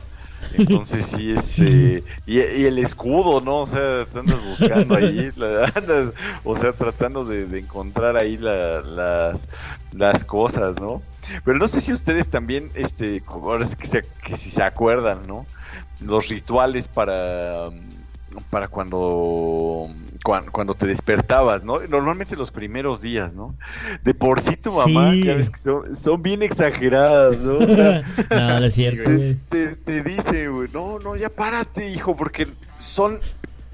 Entonces sí, este, y, y el escudo, ¿no? O sea, te andas buscando ahí, la- andas, o sea, tratando de, de encontrar ahí la- las, las cosas, ¿no? Pero no sé si ustedes también, este, ahora sí que, se- que si se acuerdan, ¿no? Los rituales para, para cuando, cuan- cuando, te despertabas, ¿no? Normalmente los primeros días, ¿no? De por sí tu mamá, Sí. ya ves que son, son bien exageradas, ¿no? O sea, no, no es cierto, te, te dice, güey, no, no, ya párate, hijo, porque son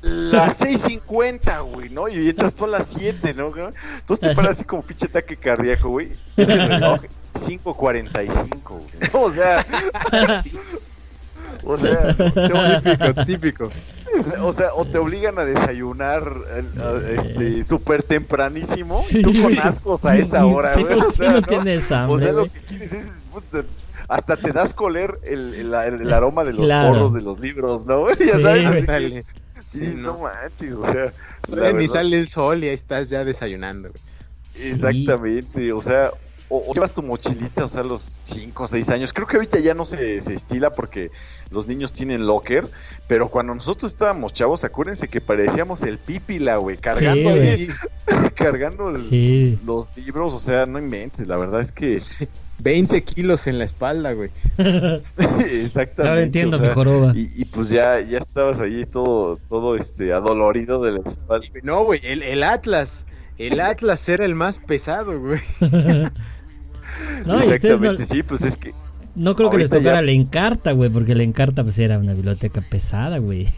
las 6.50, güey, ¿no? Y entras tú a las 7, ¿no? Entonces te paras así como pinche ataque cardíaco, güey. Es el reloj 5.45, güey. O sea, o sea, Típico, típico. o sea, o te obligan a desayunar este súper tempranísimo Sí, y tú con sí. ascos a esa hora, Sí, güey. o sí, sea, no tienes hambre, O sea, lo que quieres es puta, hasta te das coler el, el, el- el aroma de los Claro. porros de los libros, ¿no? güey? Ya Sí, sabes, así que- sí, Sí, no manches, o sea, ni verdad, sale el sol y ahí estás ya desayunando, güey. exactamente, o sea, o, o llevas tu mochilita, o sea, a los 5 o 6 años. Creo que ahorita ya no se, se estila porque los niños tienen locker, pero cuando nosotros estábamos chavos, acuérdense que parecíamos el pípila, güey, cargando, ahí- cargando el- Sí. los libros, o sea, no inventes, la verdad es que 20 kilos en la espalda, güey. exactamente. Ahora entiendo o sea, joroba. Y, y pues ya, ya estabas ahí todo, todo este adolorido de la espalda. No, güey, el, el Atlas. El Atlas era el más pesado, güey. No, no, Exactamente, sí, pues es que no creo que les ya- tocara la Encarta, güey, porque la Encarta pues era una biblioteca pesada, güey.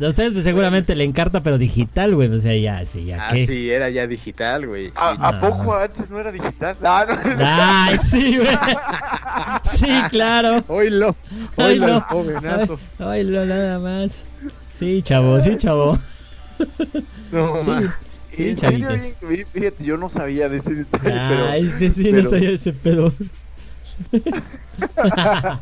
Ustedes pues, seguramente la Encarta, pero digital, güey, o sea, ya, sí, ya, Ah, ¿qué? sí, era ya digital, güey. sí. ¿A, a no. poco antes no era digital? Ah, no. Ay, sí, güey. Sí, claro. Oílo, no. el jovenazo. No, nada más. Sí, chavo, sí, chavo. No, sí, En serio, chavito. bien- fíjate, yo no sabía de ese detalle, pero... Ay, sí, no sabía ese pedo.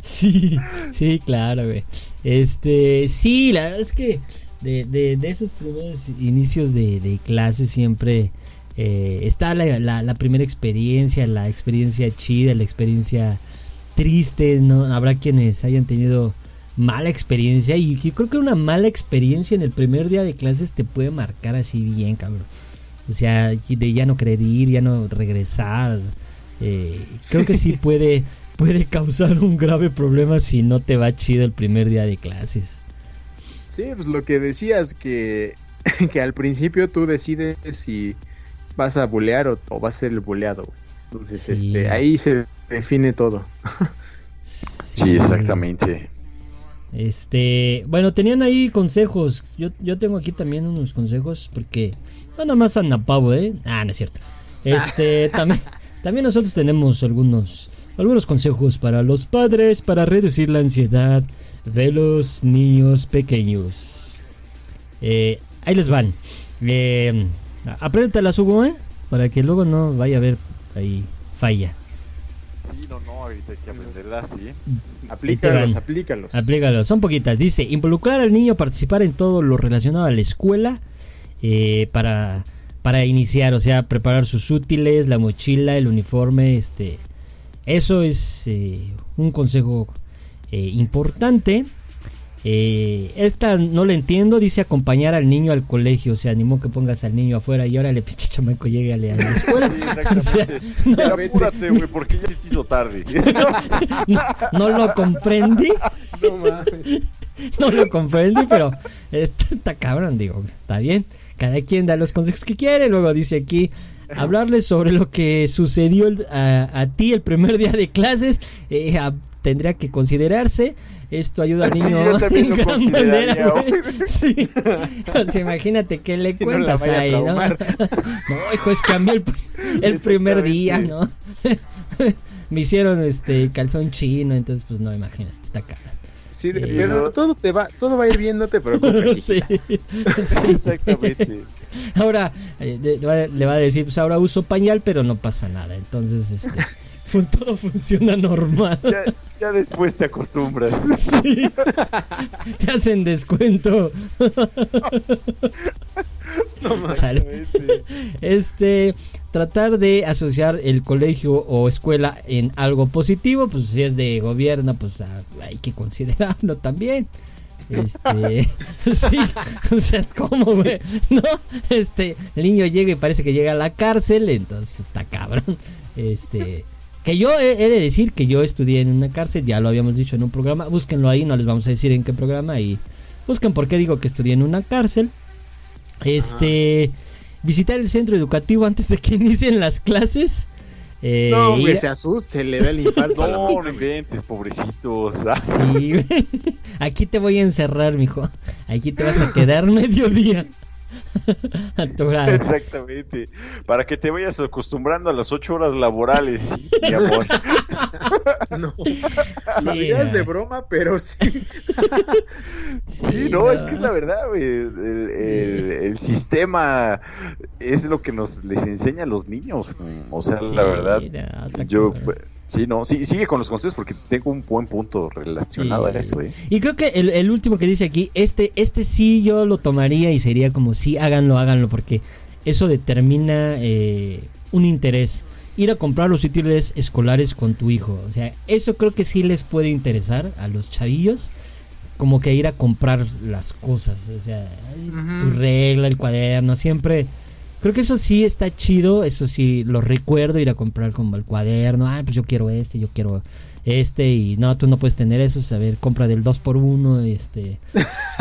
sí, sí, claro, güey. Este, sí, la verdad es que de, de, de esos primeros inicios de, de clase siempre eh, está la, la, la primera experiencia, la experiencia chida, la experiencia triste, ¿no? Habrá quienes hayan tenido mala experiencia y yo creo que una mala experiencia en el primer día de clases te puede marcar así bien, cabrón. O sea, de ya no querer ir, ya no regresar. eh, creo que sí puede, puede causar un grave problema si no te va chido el primer día de clases. Sí, pues lo que decías, que, que al principio tú decides si vas a bulear o, o vas a ser el buleado. Entonces, Sí. este, ahí se define todo. Sí, exactamente. Este, bueno, tenían ahí consejos. Yo, yo tengo aquí también unos consejos porque no nada más Pavo, ¿eh? Ah, no es cierto. Este, también, también nosotros tenemos algunos, algunos consejos para los padres para reducir la ansiedad de los niños pequeños. Eh, ahí les van. Eh, apréndatelas, Hugo, ¿eh? Para que luego no vaya a haber ahí falla. Ahorita hay que aprenderla, sí. Aplícalos, van. aplícalos. Aplícalo, son poquitas. Dice, involucrar al niño a participar en todo lo relacionado a la escuela eh, para, para iniciar, o sea, preparar sus útiles, la mochila, el uniforme, este... Eso es eh, un consejo eh, importante. Eh, esta no la entiendo, dice acompañar al niño al colegio, o sea, animó que pongas al niño afuera y órale, pinche chamaco, llégale a la escuela. Sí, O sea, exactamente. Pero apúrate, güey, porque ya se te hizo tarde. no, no lo comprendí. No mames. no lo comprendí, pero está, está cabrón, digo, está bien. Cada quien da los consejos que quiere. Luego dice aquí, hablarles sobre lo que sucedió el- a, a ti el primer día de clases. eh, a- tendría que considerarse. Esto ayuda al Sí, niño yo también lo en gran manera. Sí. O sea, imagínate qué le no la cuentas a ahí, ¿no? No, hijo, es cambió el, el primer día, ¿no? Me hicieron este calzón chino, entonces pues no, imagínate, está cabrón. Sí, Sí, pero no. todo te va, todo va a ir bien, no te preocupes. Sí, sí. Exactamente. Ahora eh, le, va- le va a decir, pues ahora uso pañal, pero no pasa nada. Entonces, este, todo funciona normal. Ya, ya después te acostumbras. Sí. Te hacen descuento. Chale. Este, tratar de asociar el colegio o escuela en algo positivo, pues si es de gobierno, pues ah, hay que considerarlo también. Este, sí, o sea, ¿cómo, güey? No, este, el niño llega y parece que llega a la cárcel, entonces pues, está cabrón. Este, que yo he, he de decir que yo estudié en una cárcel, ya lo habíamos dicho en un programa, búsquenlo ahí, no les vamos a decir en qué programa y busquen por qué digo que estudié en una cárcel. Este, visitar el centro educativo antes de que inicien las clases. Eh, No, güey, ir- se asuste, le da el infarto. No, no inventes, pobrecitos. Sí, güey. Aquí te voy a encerrar, mijo. Aquí te vas a quedar Atorado. Exactamente. Para que te vayas acostumbrando a las ocho horas laborales, sí, mi amor. No. Sí, dirás de broma, pero sí. Sí, Sí, no, no. es que es la verdad, güey. El, el- el sistema es lo que nos les enseña a los niños. O sea, la Sí, verdad, no, está yo. Sí, no, sí, sigue con los consejos porque tengo un buen punto relacionado Sí. a eso, eh. Y creo que el, el último que dice aquí, este, este sí yo lo tomaría y sería como sí, háganlo, háganlo, porque eso determina eh, un interés. Ir a comprar los útiles escolares con tu hijo. O sea, eso creo que sí les puede interesar a los chavillos. Como que ir a comprar las cosas. O sea, ay, tu regla, el cuaderno, siempre. Creo que eso sí está chido. Eso sí, lo recuerdo, ir a comprar como el cuaderno. Ah, pues yo quiero este, yo quiero este. Y no, tú no puedes tener eso. A ver, compra del 2 por 1 Este.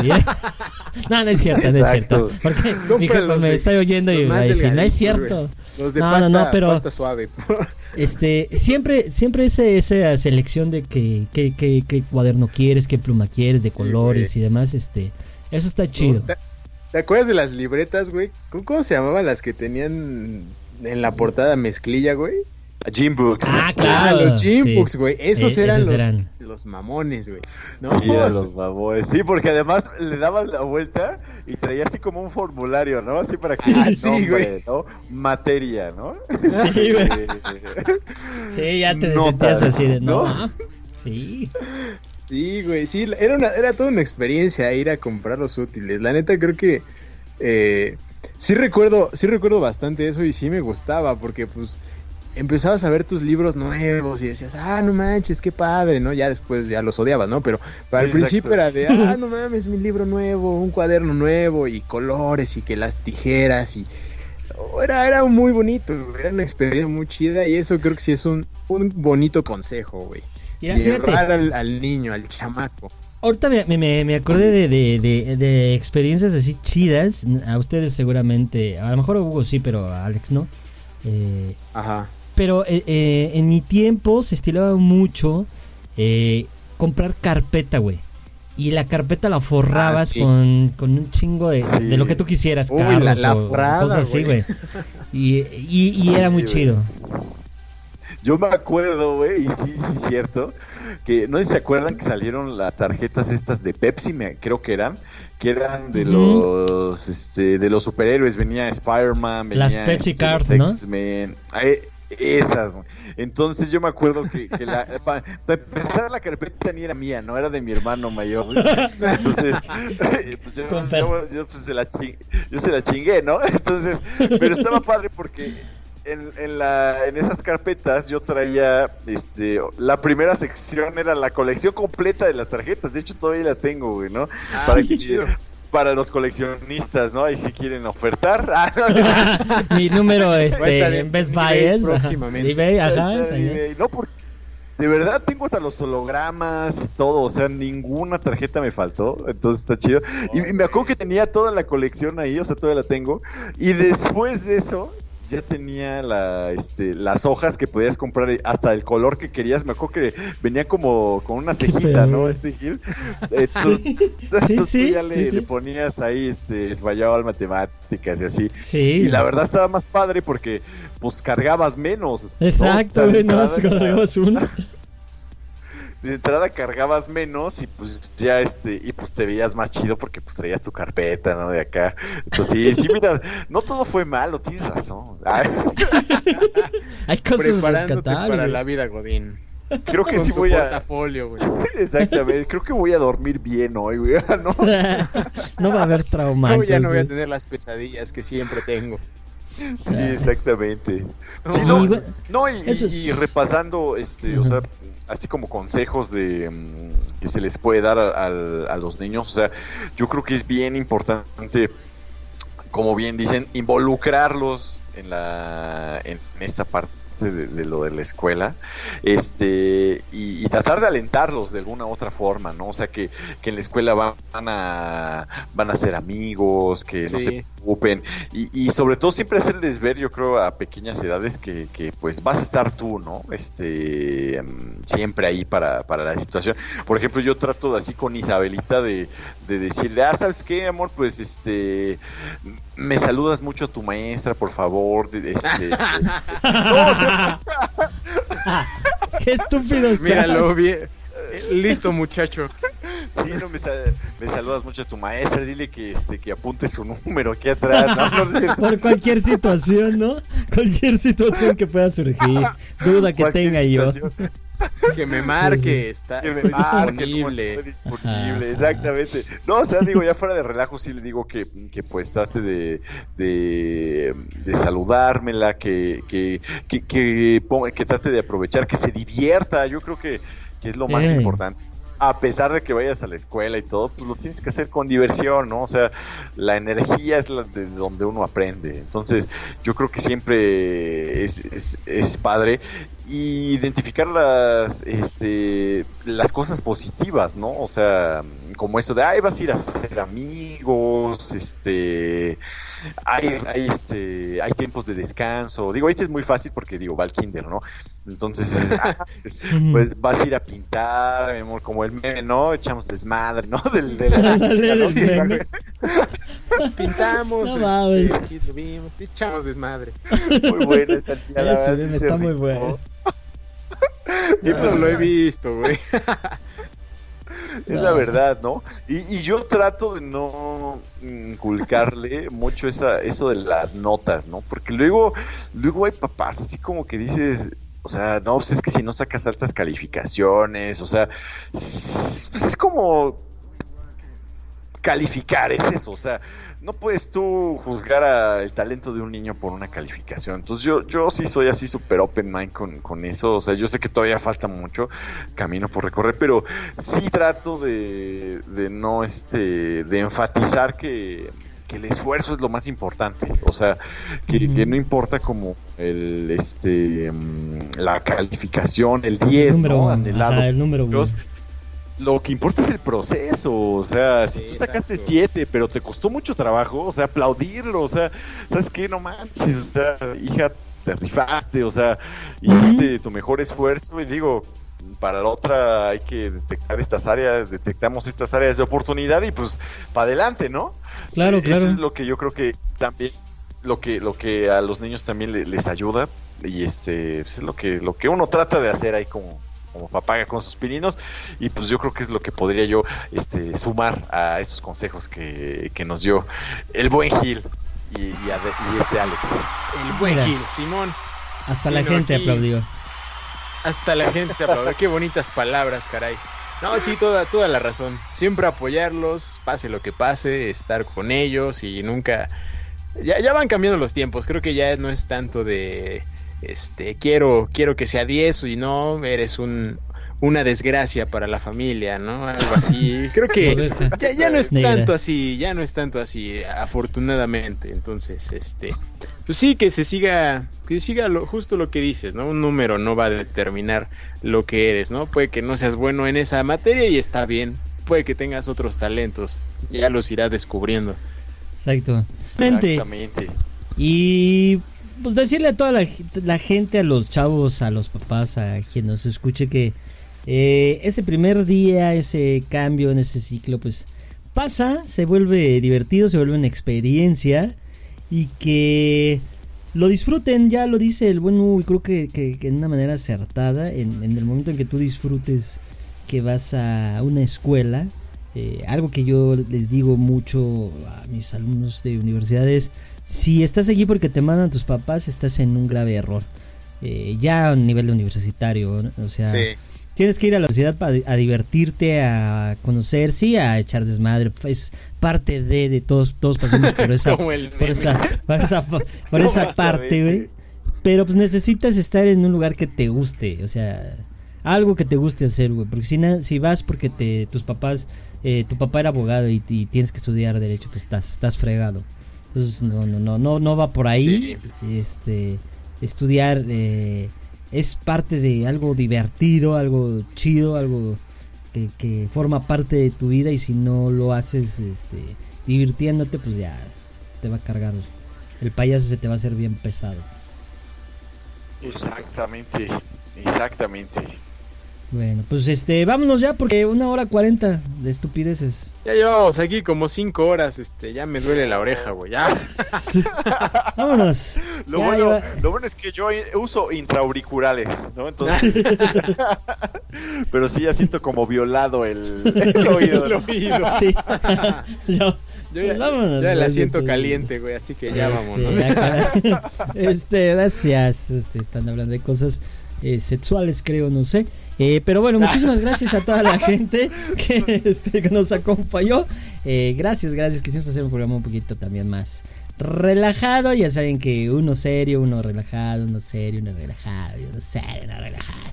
¿sí? no, no es cierto, no es cierto. Porque mi jefa me de- está oyendo y los va a decir, no es cierto. Los de No, pasta, no, no, pero- pasta suave. Este, siempre, siempre ese, esa selección de que, que, que- qué cuaderno quieres, qué pluma quieres, de colores y demás, este, eso está chido. ¿Te, te acuerdas de las libretas, güey? ¿Cómo, cómo se llamaban las que tenían en la portada mezclilla, güey? Gym Books. Ah, Ah, claro. los Gym sí. Books, güey. Esos Eh, eran, esos los, eran. los mamones, güey. No, Sí, eran los baboes. Sí, porque además le daban la vuelta y traía así como un formulario, ¿no? Así para que Ah, sí, nombre, güey. ¿no? Materia, ¿no? Sí, güey. Sí, ya te Notas, sentías así de, no, ¿no? ah, sí. Sí, güey, sí, era, una, era toda una experiencia ir a comprar los útiles. La neta creo que eh, sí recuerdo, sí recuerdo bastante eso y sí me gustaba porque pues empezabas a ver tus libros nuevos y decías, ah, no manches, qué padre, ¿no? Ya después ya los odiabas, ¿no? Pero para Sí, el principio era de, ah, no mames, mi libro nuevo, un cuaderno nuevo y colores y que las tijeras y... oh, Era, era muy bonito, era una experiencia muy chida y eso creo que sí es un, un bonito consejo, güey. Mira, fíjate, Llevar al, al niño, al chamaco. ahorita me, me, me acordé de, de, de, de experiencias así chidas, a ustedes seguramente, a lo mejor a Hugo sí, pero a Alex no. Eh, Ajá. Pero eh, eh, en mi tiempo se estilaba mucho eh, comprar carpeta, güey. Y la carpeta la forrabas Ah, sí. con, con un chingo de, Sí. de lo que tú quisieras, Uy, carros la- la o forrada, cosas así, güey. Y, y, y era muy chido. Yo me acuerdo, güey, y sí, sí es cierto, que no sé si se acuerdan que salieron las tarjetas estas de Pepsi, me, creo que eran, que eran de los este, de los superhéroes, venía Spider-Man, venía Las Pepsi este, Cards, ¿no? X-Men, eh, esas, entonces yo me acuerdo que, que la, para empezar la carpeta ni era mía, no era de mi hermano mayor, güey. entonces pues yo, Fer. yo, yo, pues, se la ching- yo se la chingué, ¿no? Entonces, pero estaba padre porque en, en, la, en esas carpetas yo traía, este, la primera sección era la colección completa de las tarjetas, de hecho todavía la tengo, güey, ¿no? Ah, para, que- para los coleccionistas, ¿no? Ahí si quieren ofertar. Ah, no, mi número este, en Best Buy es próximamente. eBay, ajá, No, porque de verdad tengo hasta los hologramas y todo, o sea, ninguna tarjeta me faltó, entonces está chido. Y, y me acuerdo que tenía toda la colección ahí, o sea, todavía la tengo. Y después de eso, ya tenía la, este, las hojas que podías comprar hasta el color que querías. Me acuerdo que venía como con una cejita, ¿no? Este Gil. Sí, entonces tú ya le, sí, sí. le ponías ahí, este, al matemáticas y así. Sí. Y la verdad estaba más padre porque pues cargabas menos. ¿no? Exacto, no, cargabas uno. De entrada cargabas menos y pues ya este, y pues te veías más chido porque pues traías tu carpeta, ¿no? De acá. Entonces sí, sí, mira, no todo fue malo, tienes razón. Ay, Hay cosas Preparándote rescatables. para güey. la vida, Godín. creo que Con sí tu voy a... portafolio, güey. Exactamente, creo que voy a dormir bien hoy, güey. ¿no? no va a haber trauma. No, ya no voy a entonces. tener las pesadillas que siempre tengo. Sí, exactamente. No, Sí, Y no, bueno, no, y, eso y- y es- repasando, este, o sea, así como consejos de mm, que se les puede dar a, al- a los niños, o sea, yo creo que es bien importante, como bien dicen, involucrarlos en la, en esta parte de, de lo de la escuela, este, y, y tratar de alentarlos de alguna otra forma, ¿no? O sea, que, que en la escuela van a, van a ser amigos, que no se preocupen, y, y sobre todo siempre hacerles ver, yo creo, a pequeñas edades que, que, pues vas a estar tú, ¿no? Este, mm, siempre ahí para, para la situación. Por ejemplo, yo trato de así con Isabelita de, de decirle, ah, ¿sabes qué, amor? Pues este, me saludas mucho a tu maestra, por favor. Este, no, o sea, Qué estúpido. Míralo bien. Listo, muchacho. sí, no, me, sa- me saludas mucho a tu maestra, dile que, este, que apunte su número aquí atrás. No, no. Por cualquier situación, ¿no? Cualquier situación que pueda surgir. Duda que Cualquier tenga yo. Que me marque, está, que me marque, disponible. estoy disponible, exactamente. No, o sea, digo, ya fuera de relajo, sí le digo que, que pues trate de, de, de saludármela, que, que, que, que, ponga- que trate de aprovechar, que se divierta. Yo creo que, que es lo más Ey. importante. A pesar de que vayas a la escuela y todo, pues lo tienes que hacer con diversión, ¿no? O sea, la energía es la de donde uno aprende. Entonces, yo creo que siempre es, es, es padre identificar las este las cosas positivas no o sea como eso de ay vas a ir a hacer amigos este hay, hay este hay tiempos de descanso digo este es muy fácil porque digo va al kinder no entonces es, ah, es, pues vas a ir a pintar mi amor como el meme no echamos desmadre no del de la Ándale, ¿no? el meme. Pintamos, No este, vimos, echamos desmadre. muy buena esa tía, la Ese verdad, está muy bueno. Y pues Ah. lo he visto, güey. Es la verdad, ¿no? Y, y yo trato de no inculcarle mucho esa, eso de las notas, ¿no? Porque luego, luego hay papás así como que dices, o sea, no, pues es que si no sacas altas calificaciones, o sea, pues es como calificar, es eso, o sea, no puedes tú juzgar a el talento de un niño por una calificación. Entonces yo, yo sí soy así súper open mind con, con eso, o sea, yo sé que todavía falta mucho camino por recorrer, pero sí trato de, de no, este, de enfatizar que, el esfuerzo es lo más importante, o sea, que, no importa como el, este, mm, la calificación, el 10, número, ¿no? Anhelado. ajá, el número, lo que importa es el proceso, o sea, si Sí, tú sacaste exacto. 7, pero te costó mucho trabajo, o sea, aplaudirlo, o sea, ¿sabes qué? No manches, o sea, hija, te rifaste, o sea, hiciste tu mejor esfuerzo y digo, para la otra hay que detectar estas áreas, detectamos estas áreas de oportunidad y pues para adelante, ¿no? Claro, Eh, claro. Eso es lo que yo creo que también lo que lo que a los niños también le- les ayuda y este pues, es lo que lo que uno trata de hacer ahí como como papá con sus pininos y pues yo creo que es lo que podría yo este sumar a estos consejos que, que nos dio el buen Gil y, y a- y este Alex. El buen Mira. Gil, Simón. Hasta la gente aquí- aplaudió. Hasta la gente te aplaude. Qué bonitas palabras, caray. No, sí, toda, toda la razón. Siempre apoyarlos, pase lo que pase, estar con ellos y nunca... Ya, ya van cambiando los tiempos. Creo que ya no es tanto de... Este, quiero, quiero que sea 10 y no, eres un, una desgracia para la familia, ¿no? Algo así. Creo que ya, ya no es tanto así, ya no es tanto así, afortunadamente. Entonces, este, pues sí, que se siga, que siga lo, justo lo que dices, ¿no? Un número no va a determinar lo que eres, ¿no? Puede que no seas bueno en esa materia y está bien. Puede que tengas otros talentos, ya los irás descubriendo. Exacto. Exactamente. Y pues decirle a toda la, gente, a los chavos, a los papás, a quien nos escuche que eh, ese primer día, ese cambio en ese ciclo, pues pasa, se vuelve divertido, se vuelve una experiencia y que lo disfruten, ya lo dice el buen Hugo, y creo que, que, que en una manera acertada, en, en el momento en que tú disfrutes que vas a una escuela, eh, algo que yo les digo mucho a mis alumnos de universidades, si estás aquí porque te mandan tus papás, estás en un grave error. Eh, ya a nivel universitario, ¿no? o sea, Sí. tienes que ir a la universidad para a divertirte, a conocer, sí, a echar desmadre, es parte de, de todos, todos pasamos por esa, por esa, por esa, por No, esa parte, güey. Pero pues necesitas estar en un lugar que te guste, o sea, algo que te guste hacer, güey. Porque si, na- si vas porque te, tus papás, eh, tu papá era abogado y, y tienes que estudiar derecho, pues estás, estás fregado. Entonces no, no, no, no, no va por ahí. Este, estudiar eh, es parte de algo divertido, algo chido, algo que, que forma parte de tu vida y si no lo haces, este, divirtiéndote, pues ya te va a cargar. El payaso se te va a hacer bien pesado. Exactamente. Exactamente. Bueno, pues este, vámonos ya porque una hora cuarenta de estupideces. Ya llevamos aquí como cinco horas, este, ya me duele la oreja, güey, ya. Vámonos. Lo, Ya, bueno, lo bueno es que yo uso intraauriculares, ¿no? Entonces. Pero sí ya siento como violado el, el oído. El oído. Sí. Yo- Yo ya, vámonos, ya la siento pues, caliente, güey, así que ya Este, vámonos. Este, gracias. Este, están hablando de cosas eh, sexuales, creo, no sé. Eh, pero bueno, muchísimas gracias a toda la gente que, este, que nos acompañó. Eh, gracias, gracias. Quisimos hacer un programa un poquito también más relajado. Ya saben que uno serio, uno relajado, uno serio, uno relajado, uno serio, uno relajado.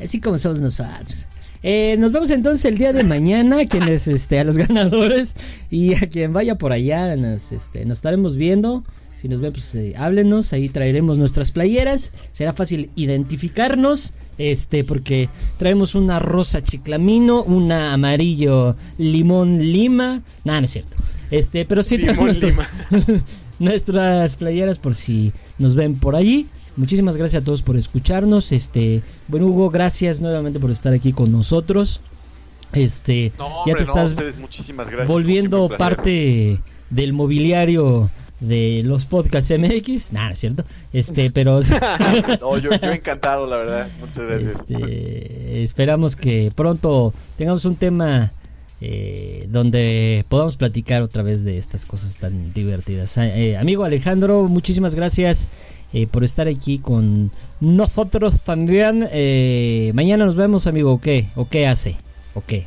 Así como somos nosotros. Eh, nos vemos entonces el día de mañana, a quienes, este, a los ganadores y a quien vaya por allá, nos, este, nos estaremos viendo. Si nos ven, pues eh, háblenos, ahí traeremos nuestras playeras. Será fácil identificarnos, este, porque traemos una rosa chiclamino, una amarillo limón lima. Nada, no es cierto. Este, pero sí traemos nuestras playeras por si nos ven por allí. Muchísimas gracias a todos por escucharnos. Este, bueno Hugo, gracias nuevamente por estar aquí con nosotros. Este, No, ya hombre, te no, estás ustedes, muchísimas gracias. volviendo parte del mobiliario de los podcasts MX. Nada, es cierto. Este, pero no, yo, yo encantado, la verdad. Muchas gracias. este, esperamos que pronto tengamos un tema eh, donde podamos platicar otra vez de estas cosas tan divertidas. Eh, amigo Alejandro, muchísimas gracias eh, por estar aquí con nosotros también. Eh, mañana nos vemos, amigo. ¿O qué? ¿O qué hace? ¿O qué?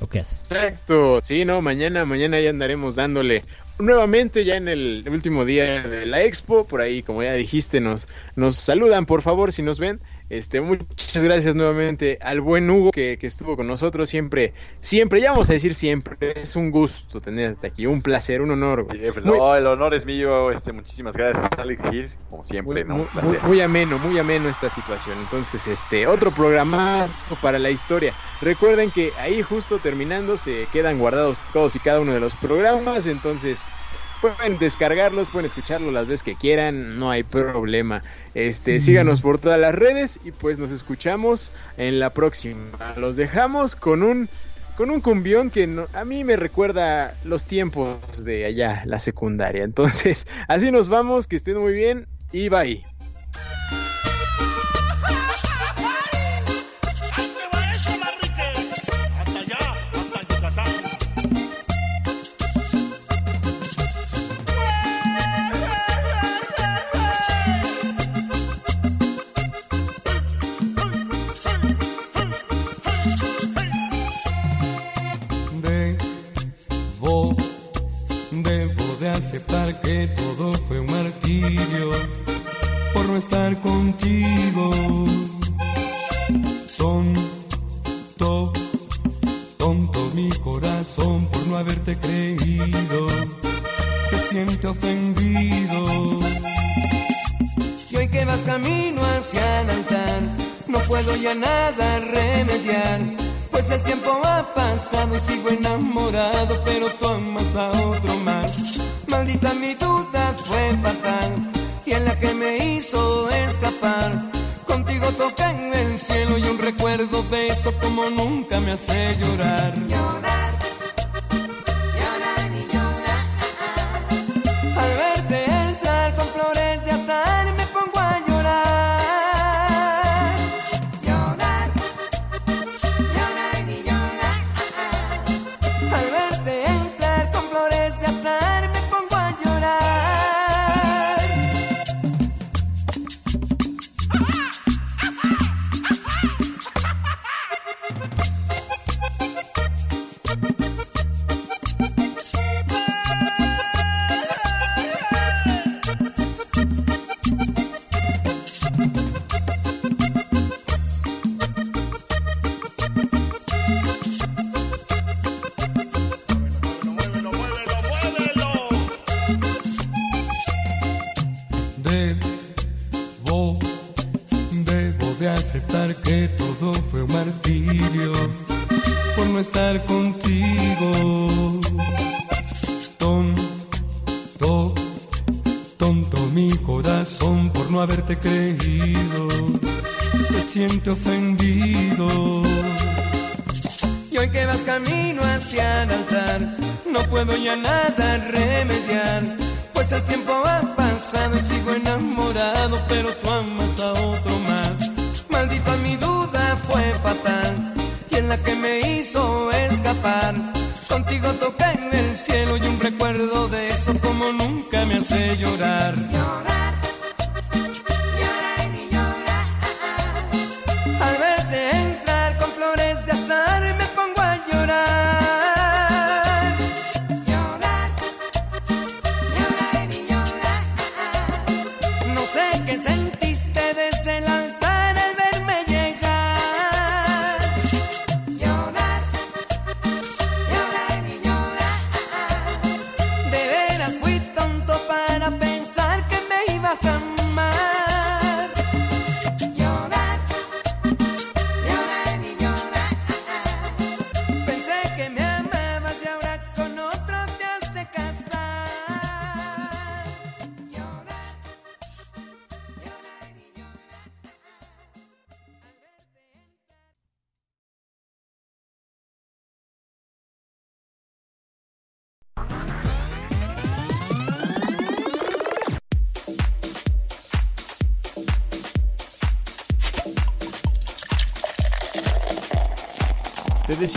¿O qué hace? Exacto, sí, no, mañana, mañana ya andaremos dándole nuevamente ya en el último día de la expo, por ahí como ya dijiste, nos, nos saludan por favor si nos ven, este, muchas gracias nuevamente al buen Hugo que, que estuvo con nosotros siempre, siempre, ya vamos a decir siempre, es un gusto tenerte aquí, un placer, un honor. Sí, Muy- no, el honor es mío. Este, muchísimas gracias, Alex Gil. Como siempre, muy, ¿no? Un placer. muy- muy ameno, muy ameno esta situación. Entonces, este, otro programazo para la historia. Recuerden que ahí justo terminando se quedan guardados todos y cada uno de los programas. Entonces, pueden descargarlos, pueden escucharlos las veces que quieran, no hay problema. Este, síganos por todas las redes y pues nos escuchamos en la próxima. Los dejamos con un con un cumbión que no- a mí me recuerda los tiempos de allá, la secundaria. Entonces, así nos vamos, que estén muy bien y bye. Que todo fue un martirio por no estar contigo. Tonto, tonto mi corazón por no haberte creído. Se siente ofendido. Y hoy que vas camino hacia el altar, no puedo ya nada remediar. Pues el tiempo ha pasado sigo enamorado, pero tú amas a otro más. Maldita mi duda fue fatal, y en la que me hizo escapar. Contigo toca en el cielo y un recuerdo de eso como nunca me hace llorar.